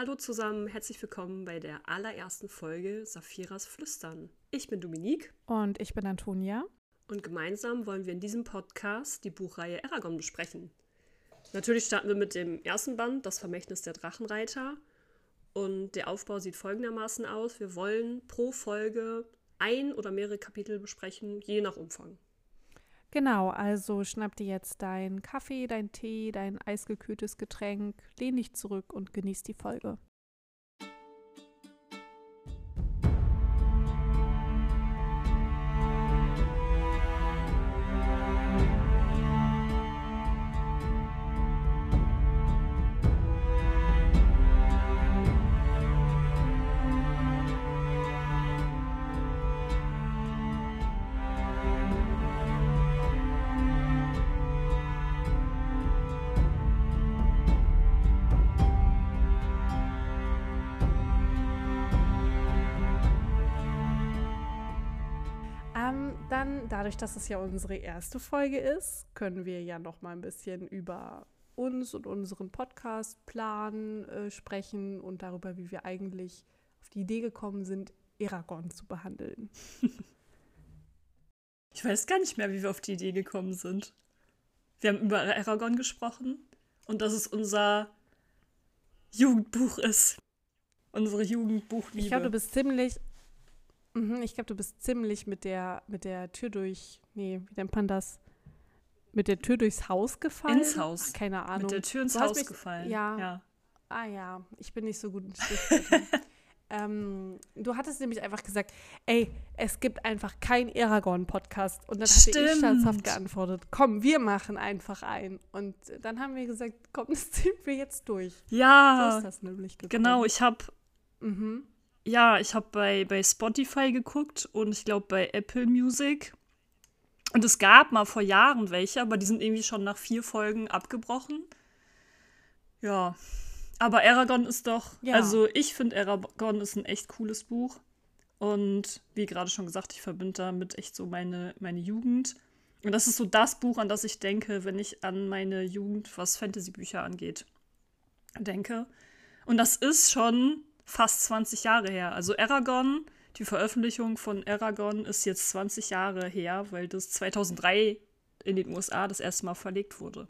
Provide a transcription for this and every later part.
Hallo zusammen, herzlich willkommen bei der allerersten Folge Saphiras Flüstern. Ich bin Dominique. Und ich bin Antonia. Und gemeinsam wollen wir in diesem Podcast die Buchreihe Aragon besprechen. Natürlich starten wir mit dem ersten Band, Das Vermächtnis der Drachenreiter. Und der Aufbau sieht folgendermaßen aus. Wir wollen pro Folge ein oder mehrere Kapitel besprechen, je nach Umfang. Genau, also schnapp dir jetzt deinen Kaffee, dein Tee, dein eisgekühltes Getränk, lehn dich zurück und genieß die Folge. Dadurch, dass es ja unsere erste Folge ist, können wir ja noch mal ein bisschen über uns und unseren Podcast-Plan äh, sprechen und darüber, wie wir eigentlich auf die Idee gekommen sind, Eragon zu behandeln. Ich weiß gar nicht mehr, wie wir auf die Idee gekommen sind. Wir haben über Eragon gesprochen und dass es unser Jugendbuch ist. Unsere Jugendbuchliebe. Ich glaube, du bist ziemlich, Mhm, ich glaube, du bist ziemlich mit der, mit der Tür durch, nee, wie nennt man das? Mit der Tür durchs Haus gefallen? Ins Haus. Ach, keine Ahnung. Mit der Tür ins du Haus mich, gefallen. Ja. ja. Ah ja, ich bin nicht so gut in Stichwörtern. ähm, du hattest nämlich einfach gesagt, ey, es gibt einfach keinen Eragon-Podcast. Und dann hatte Stimmt. ich scherzhaft geantwortet, komm, wir machen einfach einen. Und dann haben wir gesagt, komm, das ziehen wir jetzt durch. Ja. So ist das nämlich gekommen. Genau, ich habe mhm ja, ich habe bei, bei Spotify geguckt und ich glaube bei Apple Music. Und es gab mal vor Jahren welche, aber die sind irgendwie schon nach vier Folgen abgebrochen. Ja. Aber Aragon ist doch, ja. also ich finde Aragon ist ein echt cooles Buch. Und wie gerade schon gesagt, ich verbinde damit echt so meine, meine Jugend. Und das ist so das Buch, an das ich denke, wenn ich an meine Jugend, was Fantasy-Bücher angeht, denke. Und das ist schon fast 20 Jahre her. Also Aragon, die Veröffentlichung von Aragon ist jetzt 20 Jahre her, weil das 2003 in den USA das erste Mal verlegt wurde.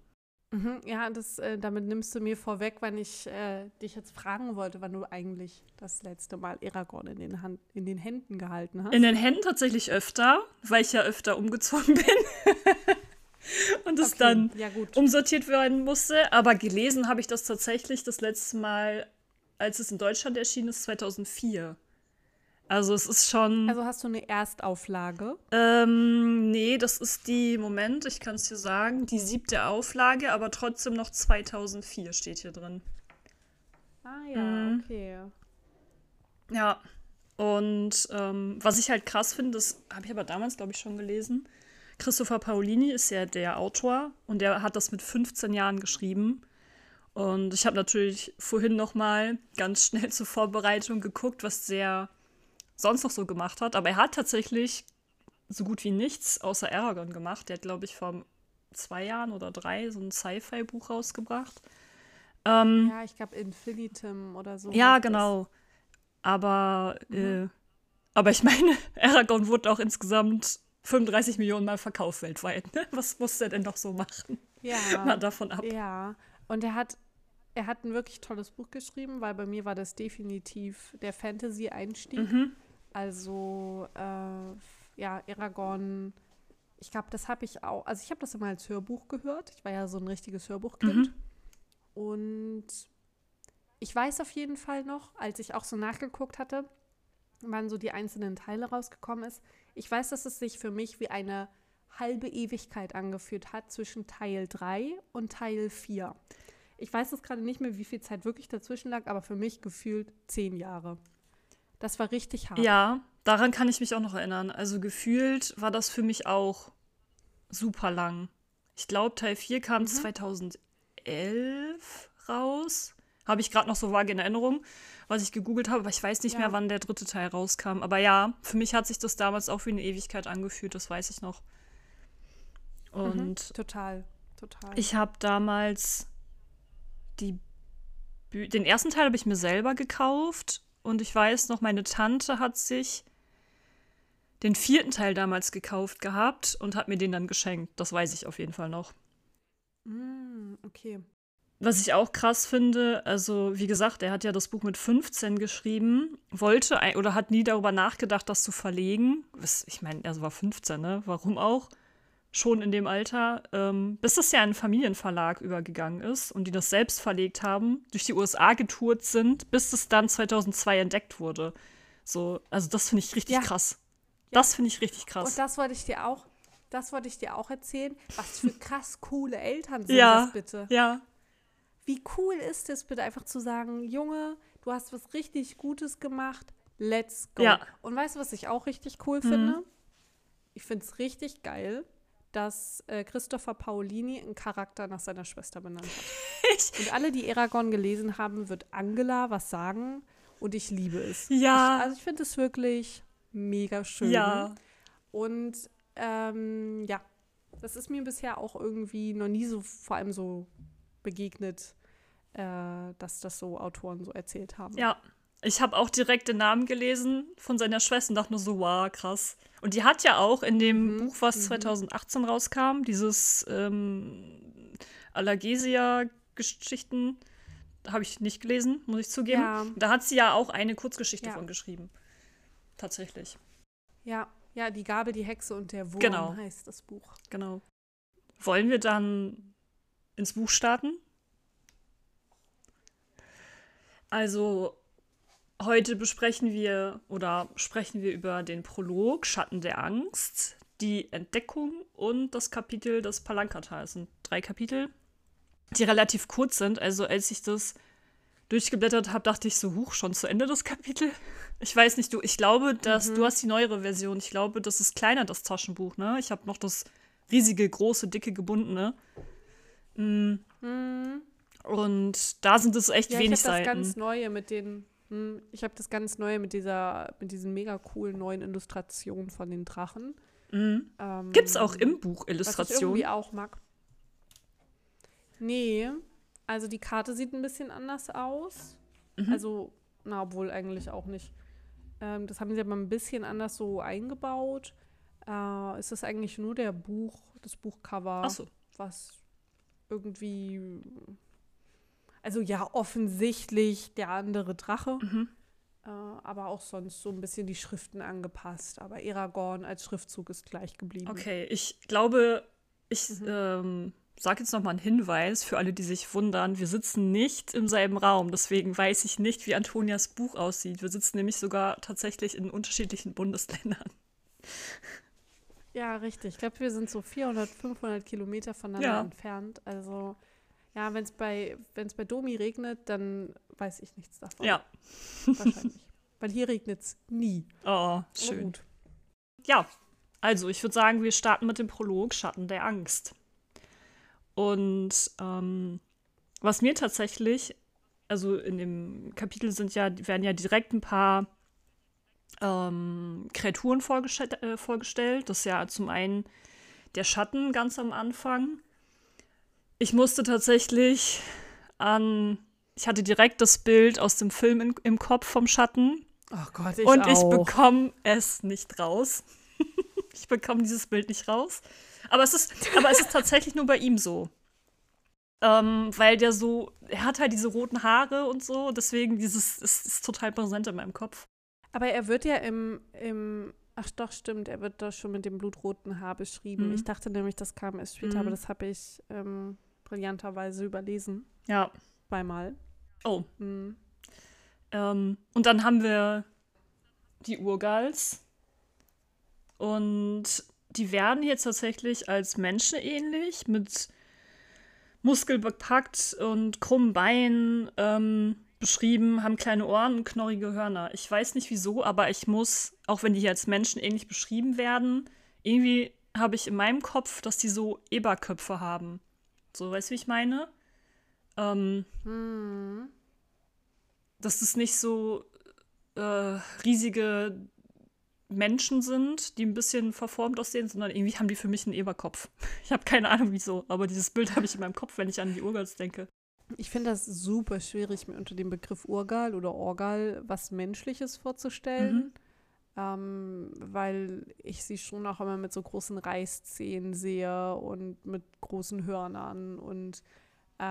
Mhm, ja, das, äh, damit nimmst du mir vorweg, wann ich äh, dich jetzt fragen wollte, wann du eigentlich das letzte Mal Aragon in den, Hand, in den Händen gehalten hast. In den Händen tatsächlich öfter, weil ich ja öfter umgezogen bin. und es okay, dann ja, umsortiert werden musste. Aber gelesen habe ich das tatsächlich das letzte Mal als es in Deutschland erschienen ist, 2004. Also es ist schon. Also hast du eine Erstauflage? Ähm, nee, das ist die, Moment, ich kann es dir sagen, die siebte Auflage, aber trotzdem noch 2004 steht hier drin. Ah ja, mhm. okay. Ja. Und ähm, was ich halt krass finde, das habe ich aber damals, glaube ich, schon gelesen. Christopher Paolini ist ja der Autor und der hat das mit 15 Jahren geschrieben. Und ich habe natürlich vorhin noch mal ganz schnell zur Vorbereitung geguckt, was der sonst noch so gemacht hat. Aber er hat tatsächlich so gut wie nichts außer Aragon gemacht. Der hat, glaube ich, vor zwei Jahren oder drei so ein Sci-Fi-Buch rausgebracht. Ähm, ja, ich glaube Infinitum oder so. Ja, genau. Aber, mhm. äh, aber ich meine, Aragon wurde auch insgesamt 35 Millionen Mal verkauft weltweit. Ne? Was muss der denn noch so machen? Ja. Mal davon ab. Ja. Und er hat er hat ein wirklich tolles Buch geschrieben, weil bei mir war das definitiv der Fantasy-Einstieg. Mhm. Also, äh, ja, Eragon, ich glaube, das habe ich auch, also ich habe das immer als Hörbuch gehört. Ich war ja so ein richtiges Hörbuchkind. Mhm. Und ich weiß auf jeden Fall noch, als ich auch so nachgeguckt hatte, wann so die einzelnen Teile rausgekommen ist. Ich weiß, dass es sich für mich wie eine halbe Ewigkeit angefühlt hat zwischen Teil 3 und Teil 4. Ich weiß es gerade nicht mehr, wie viel Zeit wirklich dazwischen lag, aber für mich gefühlt zehn Jahre. Das war richtig hart. Ja, daran kann ich mich auch noch erinnern. Also gefühlt war das für mich auch super lang. Ich glaube, Teil 4 kam mhm. 2011 raus. Habe ich gerade noch so vage in Erinnerung, was ich gegoogelt habe, aber ich weiß nicht ja. mehr, wann der dritte Teil rauskam. Aber ja, für mich hat sich das damals auch wie eine Ewigkeit angefühlt, das weiß ich noch. Mhm. Und mhm, total, total. Ich habe damals die den ersten Teil habe ich mir selber gekauft und ich weiß noch, meine Tante hat sich den vierten Teil damals gekauft gehabt und hat mir den dann geschenkt. Das weiß ich auf jeden Fall noch. Mm, okay. Was ich auch krass finde, also wie gesagt, er hat ja das Buch mit 15 geschrieben, wollte oder hat nie darüber nachgedacht, das zu verlegen. Ich meine, er war 15, ne? Warum auch? Schon in dem Alter, ähm, bis das ja in einen Familienverlag übergegangen ist und die das selbst verlegt haben, durch die USA getourt sind, bis es dann 2002 entdeckt wurde. So, also das finde ich richtig ja. krass. Das finde ich richtig krass. Und das wollte ich dir auch, das wollte ich dir auch erzählen. Was für krass coole Eltern sind ja, das bitte? Ja. Wie cool ist es bitte einfach zu sagen, Junge, du hast was richtig Gutes gemacht, let's go. Ja. Und weißt du, was ich auch richtig cool mhm. finde? Ich finde es richtig geil, dass äh, Christopher Paolini einen Charakter nach seiner Schwester benannt hat. und alle, die Eragon gelesen haben, wird Angela was sagen und ich liebe es. Ja. Ich, also ich finde es wirklich mega schön. Ja. Und ähm, ja, das ist mir bisher auch irgendwie noch nie so, vor allem so begegnet, äh, dass das so Autoren so erzählt haben. Ja. Ich habe auch direkt den Namen gelesen von seiner Schwester und dachte nur so, wow, krass. Und die hat ja auch in dem mhm. Buch, was mhm. 2018 rauskam, dieses ähm, Allergesia-Geschichten, habe ich nicht gelesen, muss ich zugeben. Ja. Da hat sie ja auch eine Kurzgeschichte ja. von geschrieben tatsächlich. Ja, ja, die Gabel, die Hexe und der Wurm genau. heißt das Buch. Genau. Wollen wir dann ins Buch starten? Also, heute besprechen wir oder sprechen wir über den Prolog Schatten der Angst, die Entdeckung und das Kapitel des Palankata. Es sind drei Kapitel, die relativ kurz sind. Also, als ich das durchgeblättert habe, dachte ich so, huch, schon zu Ende das Kapitel. Ich weiß nicht, du, ich glaube, dass mhm. du hast die neuere Version. Ich glaube, das ist kleiner, das Taschenbuch, ne? Ich habe noch das riesige, große, dicke, gebundene. Mhm. Mhm. Und da sind es echt ja, wenig ich Seiten. Das ganz neue mit den ich habe das ganz neue mit dieser mit diesen mega coolen neuen Illustrationen von den Drachen. Mhm. Ähm, Gibt es auch im Buch Illustrationen? Was ich irgendwie auch mag. Nee, also die Karte sieht ein bisschen anders aus. Mhm. Also, na, obwohl eigentlich auch nicht. Ähm, das haben sie aber ein bisschen anders so eingebaut. Äh, ist das eigentlich nur der Buch, das Buchcover, so. was irgendwie, also ja, offensichtlich der andere Drache. Mhm. Äh, aber auch sonst so ein bisschen die Schriften angepasst. Aber Aragorn als Schriftzug ist gleich geblieben. Okay, ich glaube, ich mhm. ähm, sage jetzt nochmal einen Hinweis für alle, die sich wundern. Wir sitzen nicht im selben Raum, deswegen weiß ich nicht, wie Antonias Buch aussieht. Wir sitzen nämlich sogar tatsächlich in unterschiedlichen Bundesländern. Ja, richtig. Ich glaube, wir sind so 400, 500 Kilometer voneinander ja. entfernt. Also, ja, wenn es bei, wenn's bei Domi regnet, dann weiß ich nichts davon. Ja. Wahrscheinlich. Weil hier regnet es nie. Oh, schön. Ja, also ich würde sagen, wir starten mit dem Prolog Schatten der Angst. Und ähm, was mir tatsächlich, also in dem Kapitel sind ja, werden ja direkt ein paar ähm, Kreaturen vorgestell, äh, vorgestellt. Das ist ja zum einen der Schatten ganz am Anfang. Ich musste tatsächlich an, ich hatte direkt das Bild aus dem Film in, im Kopf vom Schatten. Oh Gott, ich Und auch. ich bekomme es nicht raus. ich bekomme dieses Bild nicht raus. Aber es ist, aber es ist tatsächlich nur bei ihm so. Ähm, weil der so, er hat halt diese roten Haare und so, deswegen dieses ist, ist total präsent in meinem Kopf. Aber er wird ja im, im ach doch, stimmt, er wird da schon mit dem blutroten Haar beschrieben. Mhm. Ich dachte nämlich, das kam erst später, mhm. aber das habe ich ähm, brillanterweise überlesen. Ja. Zweimal. Oh. Mhm. Ähm, und dann haben wir die Urgals. Und die werden jetzt tatsächlich als menschenähnlich mit muskelbepackt und krummen Beinen ähm, beschrieben, haben kleine Ohren und knorrige Hörner. Ich weiß nicht wieso, aber ich muss, auch wenn die hier als Menschen ähnlich beschrieben werden, irgendwie habe ich in meinem Kopf, dass die so Eberköpfe haben. So, weißt du, wie ich meine? Ähm, hm. Dass das nicht so äh, riesige Menschen sind, die ein bisschen verformt aussehen, sondern irgendwie haben die für mich einen Eberkopf. Ich habe keine Ahnung wieso, aber dieses Bild habe ich in meinem Kopf, wenn ich an die Urgals denke. Ich finde das super schwierig, mir unter dem Begriff Urgal oder Orgal was Menschliches vorzustellen. Mhm. Ähm, weil ich sie schon auch immer mit so großen Reißzähnen sehe und mit großen Hörnern und äh,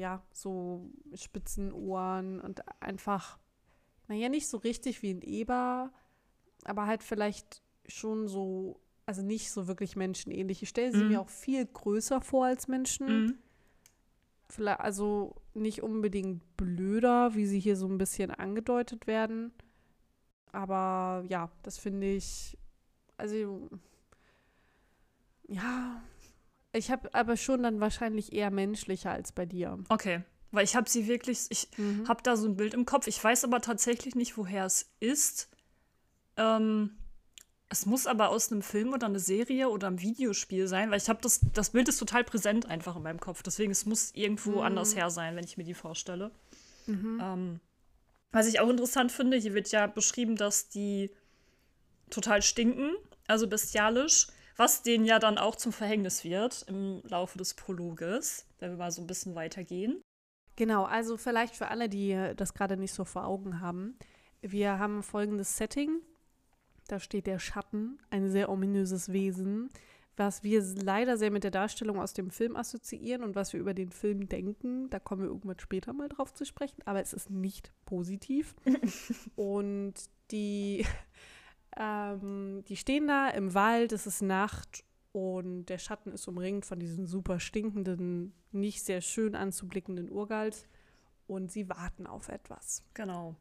ja, so spitzen Ohren und einfach, naja, nicht so richtig wie ein Eber, aber halt vielleicht schon so, also nicht so wirklich menschenähnlich. Ich stelle sie mhm. mir auch viel größer vor als Menschen. Mhm. Vielleicht, also nicht unbedingt blöder, wie sie hier so ein bisschen angedeutet werden. Aber ja, das finde ich, also ja, ich habe aber schon dann wahrscheinlich eher menschlicher als bei dir. Okay. Weil ich habe sie wirklich, ich mhm. habe da so ein Bild im Kopf. Ich weiß aber tatsächlich nicht, woher es ist. Ähm, es muss aber aus einem Film oder einer Serie oder einem Videospiel sein, weil ich habe das, das Bild ist total präsent einfach in meinem Kopf. Deswegen, es muss irgendwo mhm. anders her sein, wenn ich mir die vorstelle. Mhm. Ähm, was ich auch interessant finde, hier wird ja beschrieben, dass die total stinken, also bestialisch was denen ja dann auch zum Verhängnis wird im Laufe des Prologes, wenn wir mal so ein bisschen weitergehen. Genau, also vielleicht für alle, die das gerade nicht so vor Augen haben. Wir haben folgendes Setting. Da steht der Schatten, ein sehr ominöses Wesen, was wir leider sehr mit der Darstellung aus dem Film assoziieren und was wir über den Film denken. Da kommen wir irgendwann später mal drauf zu sprechen, aber es ist nicht positiv. und die ähm, die stehen da im Wald, es ist Nacht und der Schatten ist umringt von diesen super stinkenden, nicht sehr schön anzublickenden Urgals und sie warten auf etwas. Genau.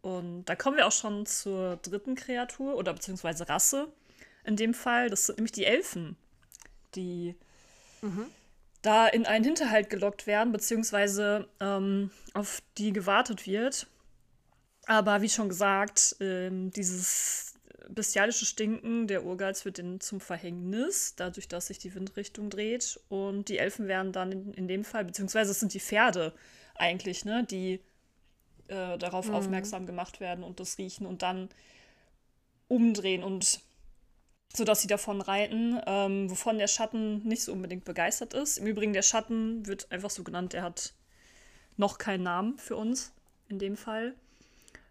Und da kommen wir auch schon zur dritten Kreatur oder beziehungsweise Rasse. In dem Fall, das sind nämlich die Elfen, die mhm. da in einen Hinterhalt gelockt werden, beziehungsweise ähm, auf die gewartet wird. Aber wie schon gesagt, ähm, dieses bestialische Stinken der Urgals wird ihnen zum Verhängnis, dadurch, dass sich die Windrichtung dreht. Und die Elfen werden dann in, in dem Fall, beziehungsweise es sind die Pferde eigentlich, ne, die äh, darauf mhm. aufmerksam gemacht werden und das riechen und dann umdrehen und sodass sie davon reiten, ähm, wovon der Schatten nicht so unbedingt begeistert ist. Im Übrigen, der Schatten wird einfach so genannt, der hat noch keinen Namen für uns in dem Fall.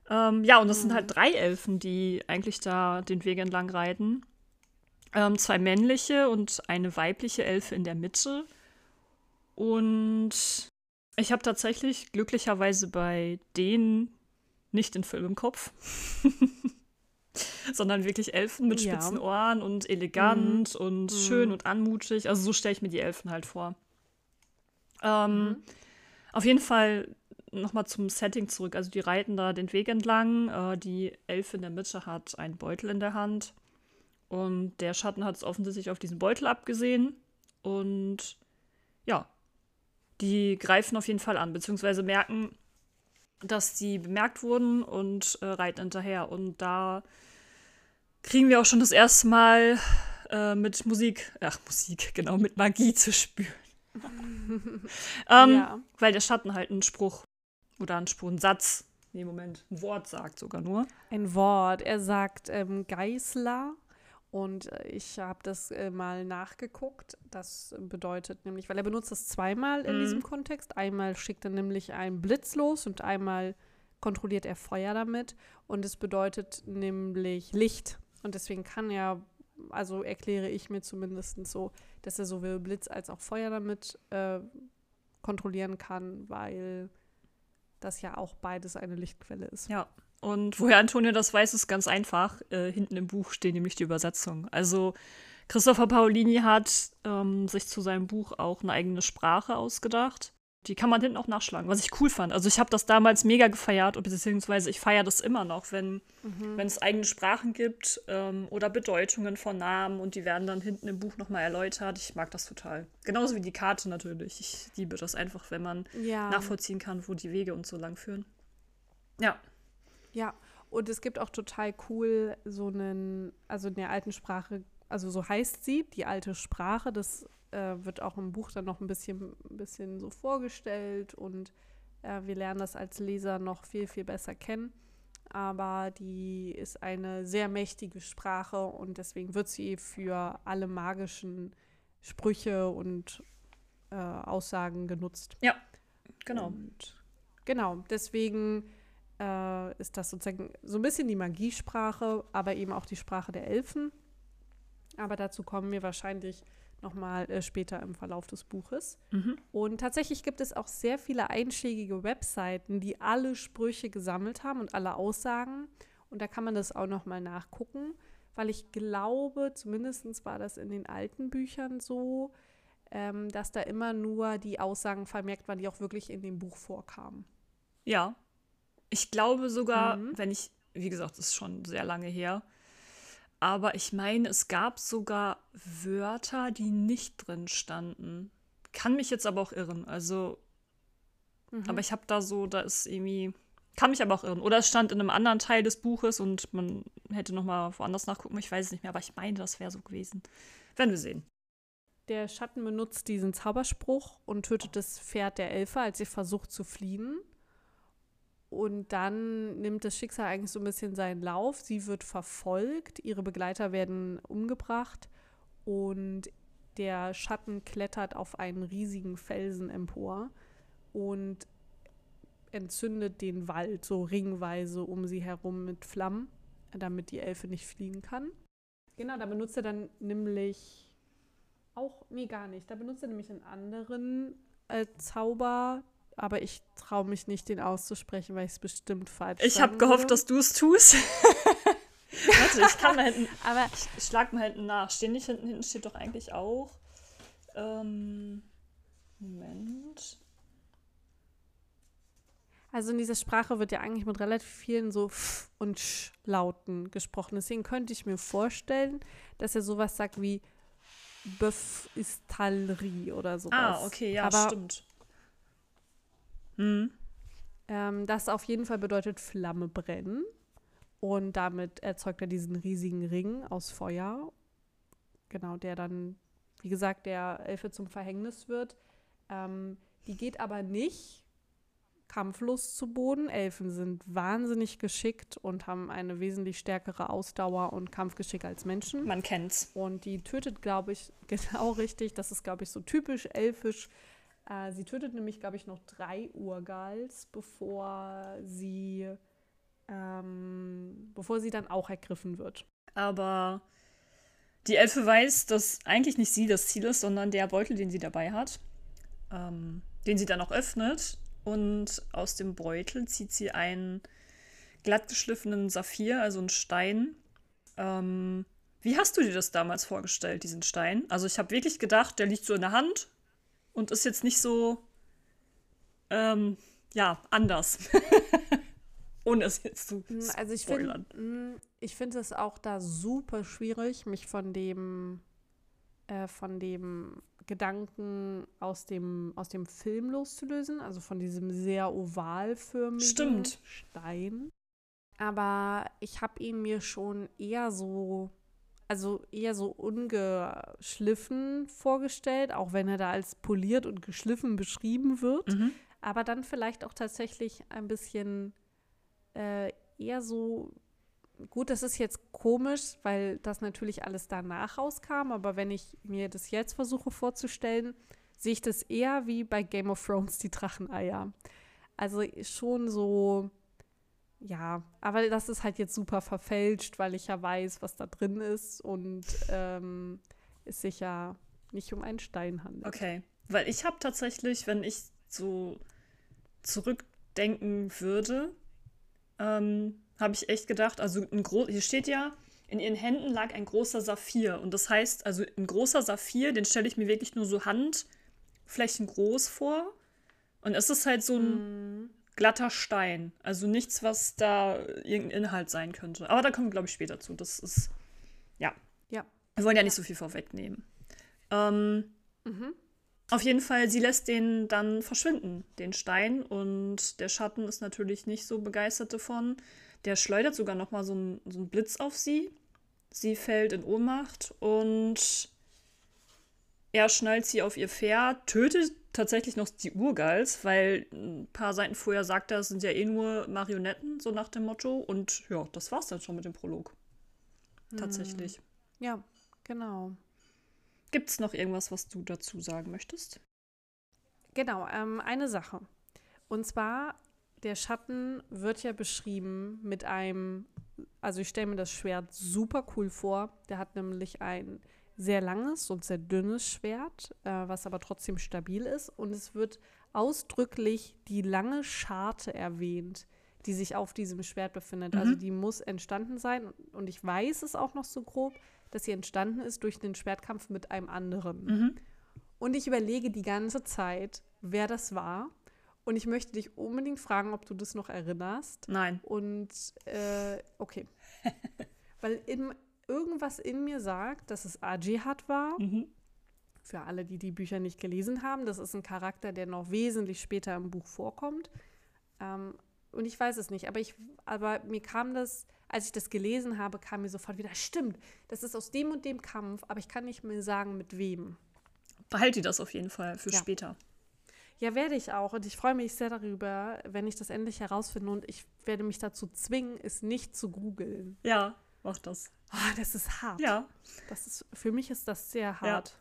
Ähm, ja, und das mhm. sind halt drei Elfen, die eigentlich da den Weg entlang reiten. Ähm, zwei männliche und eine weibliche Elfe in der Mitte. Und ich habe tatsächlich glücklicherweise bei denen nicht den Film im Kopf. sondern wirklich Elfen mit spitzen ja. Ohren und elegant mhm. und mhm. schön und anmutig. Also so stelle ich mir die Elfen halt vor. Ähm, mhm. Auf jeden Fall nochmal zum Setting zurück. Also die reiten da den Weg entlang. Äh, die Elfe in der Mitte hat einen Beutel in der Hand. Und der Schatten hat es offensichtlich auf diesen Beutel abgesehen. Und ja, die greifen auf jeden Fall an, beziehungsweise merken, dass sie bemerkt wurden und äh, reiten hinterher. Und da kriegen wir auch schon das erste Mal äh, mit Musik, ach Musik, genau, mit Magie zu spüren. ähm, ja. Weil der Schatten halt einen Spruch oder ein Spruch, ein Satz, nee, Moment, ein Wort sagt sogar nur. Ein Wort. Er sagt ähm, Geißler. Und äh, ich habe das äh, mal nachgeguckt. Das bedeutet nämlich, weil er benutzt das zweimal in mhm. diesem Kontext. Einmal schickt er nämlich einen Blitz los und einmal kontrolliert er Feuer damit. Und es bedeutet nämlich Licht. Und deswegen kann er, also erkläre ich mir zumindest so, dass er sowohl Blitz als auch Feuer damit äh, kontrollieren kann, weil das ja auch beides eine Lichtquelle ist. Ja. Und woher Antonio das weiß, ist ganz einfach. Äh, hinten im Buch steht nämlich die Übersetzung. Also Christopher Paolini hat ähm, sich zu seinem Buch auch eine eigene Sprache ausgedacht. Die kann man hinten auch nachschlagen, was ich cool fand. Also ich habe das damals mega gefeiert, beziehungsweise ich feiere das immer noch, wenn mhm. es eigene Sprachen gibt ähm, oder Bedeutungen von Namen und die werden dann hinten im Buch nochmal erläutert. Ich mag das total. Genauso wie die Karte natürlich. Ich liebe das einfach, wenn man ja. nachvollziehen kann, wo die Wege und so lang führen. Ja. Ja, und es gibt auch total cool so einen, also in der alten Sprache, also so heißt sie, die alte Sprache, das äh, wird auch im Buch dann noch ein bisschen, bisschen so vorgestellt und äh, wir lernen das als Leser noch viel, viel besser kennen. Aber die ist eine sehr mächtige Sprache und deswegen wird sie für alle magischen Sprüche und äh, Aussagen genutzt. Ja, Genau. Und genau, deswegen äh, ist das sozusagen so ein bisschen die Magiesprache, aber eben auch die Sprache der Elfen. Aber dazu kommen wir wahrscheinlich nochmal äh, später im Verlauf des Buches. Mhm. Und tatsächlich gibt es auch sehr viele einschlägige Webseiten, die alle Sprüche gesammelt haben und alle Aussagen. Und da kann man das auch nochmal nachgucken, weil ich glaube, zumindest war das in den alten Büchern so, ähm, dass da immer nur die Aussagen vermerkt waren, die auch wirklich in dem Buch vorkamen. Ja. Ich glaube sogar, mhm. wenn ich, wie gesagt, das ist schon sehr lange her, aber ich meine, es gab sogar Wörter, die nicht drin standen. Kann mich jetzt aber auch irren. Also, mhm. aber ich habe da so, da ist irgendwie, kann mich aber auch irren. Oder es stand in einem anderen Teil des Buches und man hätte noch mal woanders nachgucken. Ich weiß es nicht mehr, aber ich meine, das wäre so gewesen. Werden wir sehen. Der Schatten benutzt diesen Zauberspruch und tötet das Pferd der Elfe, als sie versucht zu fliehen. Und dann nimmt das Schicksal eigentlich so ein bisschen seinen Lauf. Sie wird verfolgt, ihre Begleiter werden umgebracht und der Schatten klettert auf einen riesigen Felsen empor und entzündet den Wald so ringweise um sie herum mit Flammen, damit die Elfe nicht fliehen kann. Genau, da benutzt er dann nämlich auch, nee, gar nicht. Da benutzt er nämlich einen anderen äh, Zauber, aber ich traue mich nicht, den auszusprechen, weil ich es bestimmt falsch Ich habe gehofft, dass du es tust. Warte, ich kann mal hinten. Aber ich schlag mal hinten nach. Stehen nicht hinten? Hinten steht doch eigentlich auch. Ähm, Moment. Also in dieser Sprache wird ja eigentlich mit relativ vielen so F und Sch Lauten gesprochen. Deswegen könnte ich mir vorstellen, dass er sowas sagt wie Böff ist Talri oder sowas. Ah, okay, ja, Aber stimmt. Mhm. Ähm, das auf jeden Fall bedeutet Flamme brennen. Und damit erzeugt er diesen riesigen Ring aus Feuer. Genau, der dann, wie gesagt, der Elfe zum Verhängnis wird. Ähm, die geht aber nicht kampflos zu Boden. Elfen sind wahnsinnig geschickt und haben eine wesentlich stärkere Ausdauer und Kampfgeschick als Menschen. Man kennt's. Und die tötet, glaube ich, genau richtig. Das ist, glaube ich, so typisch elfisch. Äh, sie tötet nämlich, glaube ich, noch drei Urgals, bevor sie, ähm, bevor sie dann auch ergriffen wird. Aber die Elfe weiß, dass eigentlich nicht sie das Ziel ist, sondern der Beutel, den sie dabei hat, ähm, den sie dann auch öffnet. Und aus dem Beutel zieht sie einen glattgeschliffenen Saphir, also einen Stein. Ähm, wie hast du dir das damals vorgestellt, diesen Stein? Also ich habe wirklich gedacht, der liegt so in der Hand und ist jetzt nicht so, ähm, ja, anders. Ohne es jetzt zu mm, Also ich finde mm, ich finde es auch da super schwierig, mich von dem äh, von dem Gedanken aus dem, aus dem Film loszulösen, also von diesem sehr ovalförmigen Stimmt. Stein. Aber ich habe ihn mir schon eher so also eher so ungeschliffen vorgestellt, auch wenn er da als poliert und geschliffen beschrieben wird. Mhm. Aber dann vielleicht auch tatsächlich ein bisschen äh, eher so. Gut, das ist jetzt komisch, weil das natürlich alles danach rauskam, aber wenn ich mir das jetzt versuche vorzustellen, sehe ich das eher wie bei Game of Thrones die Dracheneier. Also schon so ja, aber das ist halt jetzt super verfälscht, weil ich ja weiß, was da drin ist und ähm, es sich ja nicht um einen Stein handelt. Okay, weil ich habe tatsächlich, wenn ich so zurückdenken würde, ähm, habe ich echt gedacht, also ein groß, hier steht ja, in ihren Händen lag ein großer Saphir und das heißt, also ein großer Saphir, den stelle ich mir wirklich nur so Handflächen groß vor und es ist halt so ein mm glatter Stein. Also nichts, was da irgendein Inhalt sein könnte. Aber da kommen wir, glaube ich, später zu. Das ist, ja. Ja. Wir wollen ja nicht so viel vorwegnehmen. Ähm, mhm. Auf jeden Fall, sie lässt den dann verschwinden, den Stein. Und der Schatten ist natürlich nicht so begeistert davon. Der schleudert sogar noch mal so einen so Blitz auf sie. Sie fällt in Ohnmacht und er schnallt sie auf ihr Pferd, tötet tatsächlich noch die Urgals, weil ein paar Seiten vorher sagt er, es sind ja eh nur Marionetten, so nach dem Motto. Und ja, das war's dann schon mit dem Prolog. Hm. Tatsächlich. Ja, genau. Gibt es noch irgendwas, was du dazu sagen möchtest? Genau, ähm, eine Sache. Und zwar, der Schatten wird ja beschrieben mit einem, also ich stelle mir das Schwert super cool vor. Der hat nämlich ein sehr langes und sehr dünnes Schwert, äh, was aber trotzdem stabil ist. Und es wird ausdrücklich die lange Scharte erwähnt, die sich auf diesem Schwert befindet. Also mhm. Also die muss entstanden sein. Und ich weiß es auch noch so grob, dass sie entstanden ist durch den Schwertkampf mit einem anderen. Mhm. Und ich überlege die ganze Zeit, wer das war. Und ich möchte dich unbedingt fragen, ob du das noch erinnerst. Nein. Und äh, okay. Weil in, irgendwas in mir sagt, dass es Ajihad war. Mhm. Für alle, die die Bücher nicht gelesen haben, das ist ein Charakter, der noch wesentlich später im Buch vorkommt. Ähm, und ich weiß es nicht, aber, ich, aber mir kam das, als ich das gelesen habe, kam mir sofort wieder, stimmt, das ist aus dem und dem Kampf, aber ich kann nicht mehr sagen, mit wem. Behalte das auf jeden Fall für ja. später. Ja, werde ich auch. Und ich freue mich sehr darüber, wenn ich das endlich herausfinde. Und ich werde mich dazu zwingen, es nicht zu googeln. Ja, mach das. Oh, das ist hart. Ja. Das ist, für mich ist das sehr hart.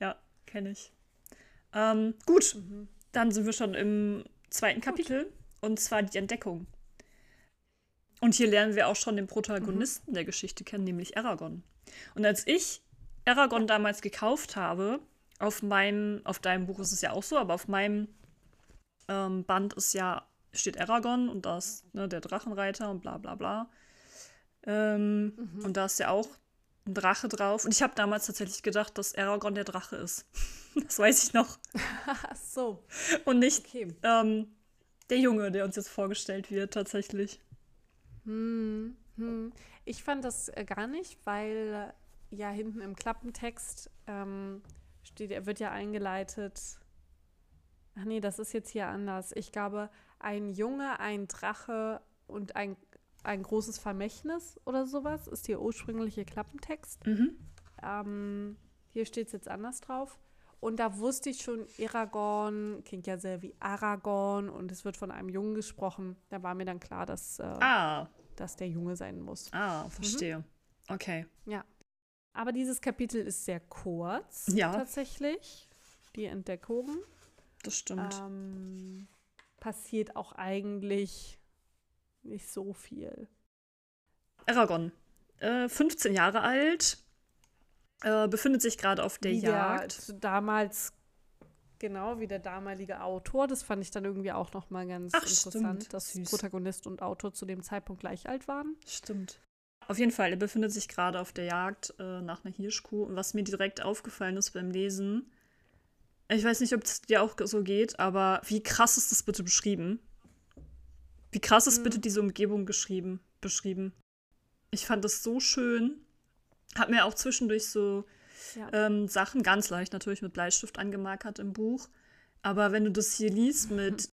Ja, ja kenne ich. Ähm, gut, mhm. dann sind wir schon im zweiten Kapitel. Gut. Und zwar die Entdeckung. Und hier lernen wir auch schon den Protagonisten mhm. der Geschichte kennen, nämlich Aragorn. Und als ich Aragorn damals gekauft habe, auf meinem, auf deinem Buch ist es ja auch so, aber auf meinem ähm, Band ist ja, steht Aragorn und da ist ne, der Drachenreiter und bla bla bla. Ähm, mhm. Und da ist ja auch ein Drache drauf. Und ich habe damals tatsächlich gedacht, dass Aragorn der Drache ist. das weiß ich noch. Ach so. Und nicht okay. ähm, der Junge, der uns jetzt vorgestellt wird, tatsächlich. Hm, hm. Ich fand das äh, gar nicht, weil äh, ja hinten im Klappentext ähm, steht, er wird ja eingeleitet. Ach nee, das ist jetzt hier anders. Ich glaube, ein Junge, ein Drache und ein, ein großes Vermächtnis oder sowas ist der ursprüngliche Klappentext. Mhm. Ähm, hier steht es jetzt anders drauf. Und da wusste ich schon, Aragorn klingt ja sehr wie Aragorn und es wird von einem Jungen gesprochen. Da war mir dann klar, dass, äh, ah. dass der Junge sein muss. Ah, verstehe. Mhm. Okay. Ja. Aber dieses Kapitel ist sehr kurz, ja. tatsächlich. Die Entdeckung. Das stimmt. Ähm, passiert auch eigentlich nicht so viel. Aragorn, äh, 15 Jahre alt, äh, befindet sich gerade auf der wie Jagd. Damals, genau, wie der damalige Autor. Das fand ich dann irgendwie auch noch mal ganz Ach, interessant, stimmt. dass Süß. Protagonist und Autor zu dem Zeitpunkt gleich alt waren. Stimmt. Auf jeden Fall, er befindet sich gerade auf der Jagd äh, nach einer Hirschkuh. Und was mir direkt aufgefallen ist beim Lesen, ich weiß nicht, ob es dir auch so geht, aber wie krass ist das bitte beschrieben? Wie krass ist mhm. bitte diese Umgebung geschrieben, beschrieben? Ich fand das so schön. Hat mir auch zwischendurch so ja. ähm, Sachen ganz leicht natürlich mit Bleistift angemarkert im Buch. Aber wenn du das hier liest mit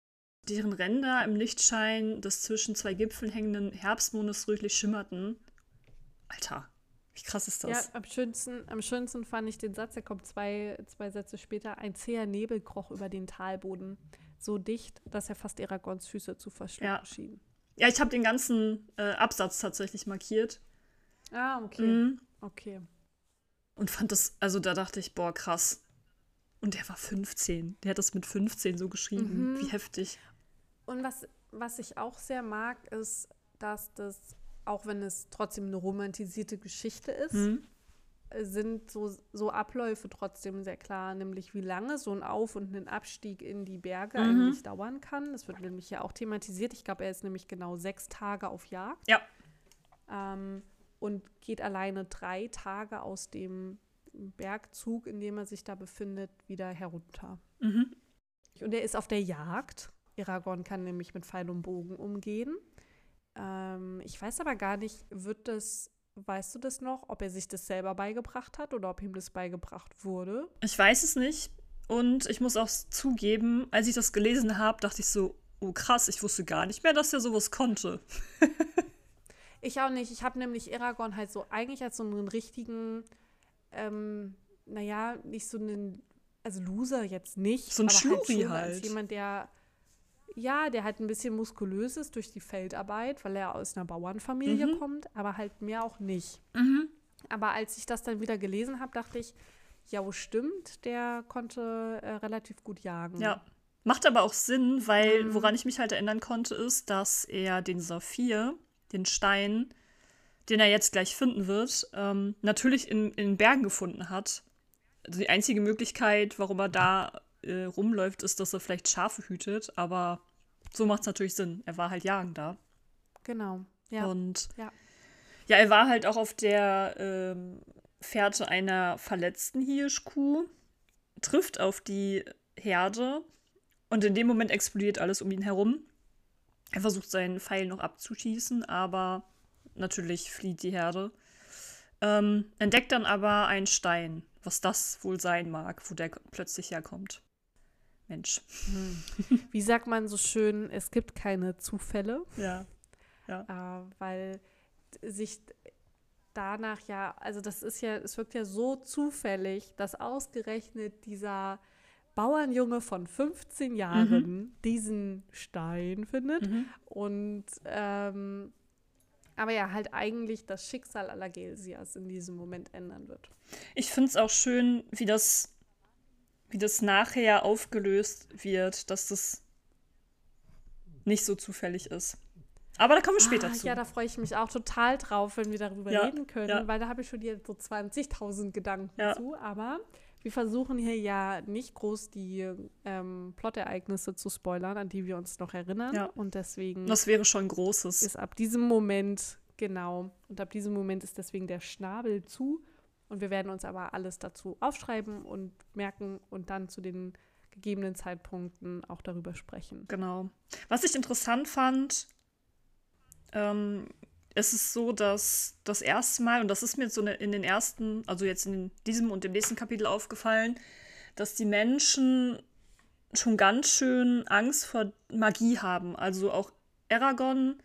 deren Ränder im Lichtschein des zwischen zwei Gipfeln hängenden Herbstmondes rötlich schimmerten. Alter, wie krass ist das? Ja, am schönsten, am schönsten fand ich den Satz, der kommt zwei, zwei Sätze später. Ein zäher Nebel kroch über den Talboden. So dicht, dass er fast Aragorns Füße zu verschlucken ja. schien. Ja, ich habe den ganzen äh, Absatz tatsächlich markiert. Ah, okay. Mhm. Okay. Und fand das, also da dachte ich, boah, krass. Und der war 15. Der hat das mit 15 so geschrieben. Mhm. Wie heftig. Und was, was ich auch sehr mag, ist, dass das, auch wenn es trotzdem eine romantisierte Geschichte ist, mhm. Sind so, so Abläufe trotzdem sehr klar, nämlich wie lange so ein Auf- und ein Abstieg in die Berge mhm. eigentlich dauern kann. Das wird nämlich ja auch thematisiert. Ich glaube, er ist nämlich genau sechs Tage auf Jagd. Ja. Ähm, und geht alleine drei Tage aus dem Bergzug, in dem er sich da befindet, wieder herunter. Mhm. Und er ist auf der Jagd. Aragorn kann nämlich mit Pfeil und Bogen umgehen. Ähm, ich weiß aber gar nicht, wird das, weißt du das noch, ob er sich das selber beigebracht hat oder ob ihm das beigebracht wurde? Ich weiß es nicht. Und ich muss auch zugeben, als ich das gelesen habe, dachte ich so, oh krass, ich wusste gar nicht mehr, dass er sowas konnte. Ich auch nicht. Ich habe nämlich Aragorn halt so eigentlich als so einen richtigen, ähm, naja, nicht so einen, also Loser jetzt nicht. So ein aber Schluri halt, halt. Als jemand, der, ja, der halt ein bisschen muskulös ist durch die Feldarbeit, weil er aus einer Bauernfamilie mhm. kommt, aber halt mehr auch nicht. Mhm. Aber als ich das dann wieder gelesen habe, dachte ich, ja, stimmt, der konnte äh, relativ gut jagen. Ja, Macht aber auch Sinn, weil mhm. woran ich mich halt erinnern konnte, ist, dass er den Saphir, den Stein, den er jetzt gleich finden wird, ähm, natürlich in, in Bergen gefunden hat. Also die einzige Möglichkeit, warum er da äh, rumläuft, ist, dass er vielleicht Schafe hütet, aber so macht es natürlich Sinn. Er war halt jagen da. Genau, ja. Und ja, ja er war halt auch auf der ähm, Fährte einer verletzten Hirschkuh, trifft auf die Herde und in dem Moment explodiert alles um ihn herum. Er versucht seinen Pfeil noch abzuschießen, aber natürlich flieht die Herde. Ähm, entdeckt dann aber einen Stein, was das wohl sein mag, wo der plötzlich herkommt. Mensch. Hm. Wie sagt man so schön, es gibt keine Zufälle. Ja. ja. Äh, weil sich danach ja, also das ist ja, es wirkt ja so zufällig, dass ausgerechnet dieser Bauernjunge von 15 Jahren mhm. diesen Stein findet mhm. und ähm, aber ja, halt eigentlich das Schicksal aller Gelsias in diesem Moment ändern wird. Ich finde es auch schön, wie das wie das nachher aufgelöst wird, dass das nicht so zufällig ist. Aber da kommen wir später ah, zu. Ja, da freue ich mich auch total drauf, wenn wir darüber ja, reden können, ja. weil da habe ich schon jetzt so 20.000 Gedanken ja. zu. Aber wir versuchen hier ja nicht groß die ähm, Plottereignisse zu spoilern, an die wir uns noch erinnern. Ja. Und deswegen. Das wäre schon Großes. Ist ab diesem Moment, genau. Und ab diesem Moment ist deswegen der Schnabel zu. Und wir werden uns aber alles dazu aufschreiben und merken und dann zu den gegebenen Zeitpunkten auch darüber sprechen. Genau. Was ich interessant fand, ähm, es ist so, dass das erste Mal, und das ist mir so in den ersten, also jetzt in diesem und dem nächsten Kapitel aufgefallen, dass die Menschen schon ganz schön Angst vor Magie haben. Also auch Aragorn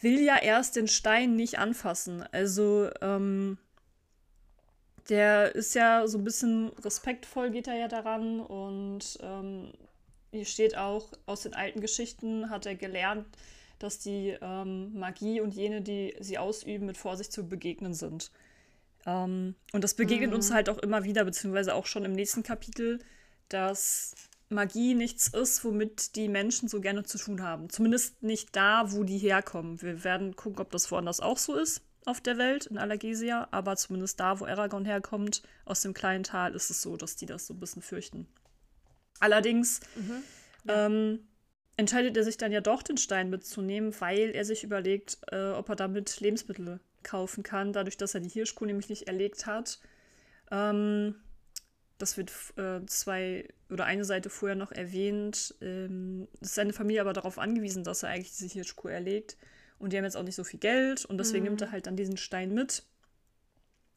will ja erst den Stein nicht anfassen. Also ähm, der ist ja so ein bisschen respektvoll, geht er ja daran. Und ähm, hier steht auch, aus den alten Geschichten hat er gelernt, dass die ähm, Magie und jene, die sie ausüben, mit Vorsicht zu begegnen sind. Ähm, und das begegnet mhm. uns halt auch immer wieder, beziehungsweise auch schon im nächsten Kapitel, dass Magie nichts ist, womit die Menschen so gerne zu tun haben. Zumindest nicht da, wo die herkommen. Wir werden gucken, ob das woanders auch so ist auf der Welt, in Allergesia, aber zumindest da, wo Aragorn herkommt, aus dem kleinen Tal, ist es so, dass die das so ein bisschen fürchten. Allerdings mhm. ja. ähm, entscheidet er sich dann ja doch, den Stein mitzunehmen, weil er sich überlegt, äh, ob er damit Lebensmittel kaufen kann, dadurch, dass er die Hirschkuh nämlich nicht erlegt hat. Ähm, das wird äh, zwei oder eine Seite vorher noch erwähnt. Ähm, ist seine Familie aber darauf angewiesen, dass er eigentlich diese Hirschkuh erlegt. Und die haben jetzt auch nicht so viel Geld und deswegen mhm. nimmt er halt dann diesen Stein mit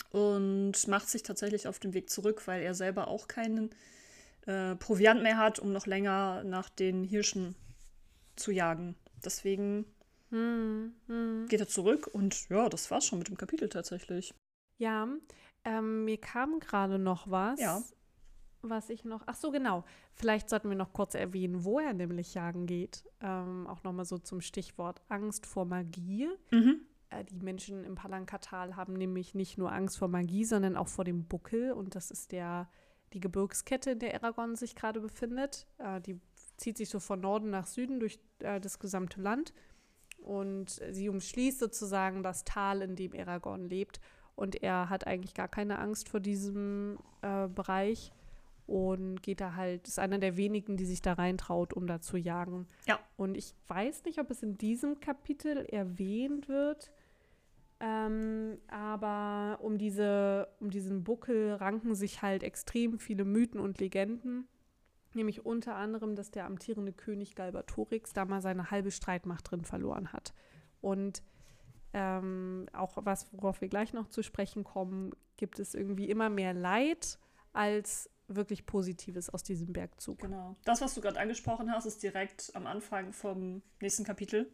und macht sich tatsächlich auf den Weg zurück, weil er selber auch keinen äh, Proviant mehr hat, um noch länger nach den Hirschen zu jagen. Deswegen mhm. Mhm. geht er zurück und ja, das war's schon mit dem Kapitel tatsächlich. Ja, ähm, mir kam gerade noch was. Ja was ich noch. Ach so, genau. Vielleicht sollten wir noch kurz erwähnen, wo er nämlich jagen geht. Ähm, auch nochmal so zum Stichwort Angst vor Magie. Mhm. Äh, die Menschen im Palankatal haben nämlich nicht nur Angst vor Magie, sondern auch vor dem Buckel. Und das ist der, die Gebirgskette, in der Aragorn sich gerade befindet. Äh, die zieht sich so von Norden nach Süden durch äh, das gesamte Land. Und sie umschließt sozusagen das Tal, in dem Aragorn lebt. Und er hat eigentlich gar keine Angst vor diesem äh, Bereich und geht da halt, ist einer der wenigen, die sich da reintraut, um da zu jagen. Ja. Und ich weiß nicht, ob es in diesem Kapitel erwähnt wird, ähm, aber um, diese, um diesen Buckel ranken sich halt extrem viele Mythen und Legenden. Nämlich unter anderem, dass der amtierende König Galbatorix da mal seine halbe Streitmacht drin verloren hat. Und ähm, auch was, worauf wir gleich noch zu sprechen kommen, gibt es irgendwie immer mehr Leid als wirklich Positives aus diesem Bergzug. Genau. Das, was du gerade angesprochen hast, ist direkt am Anfang vom nächsten Kapitel.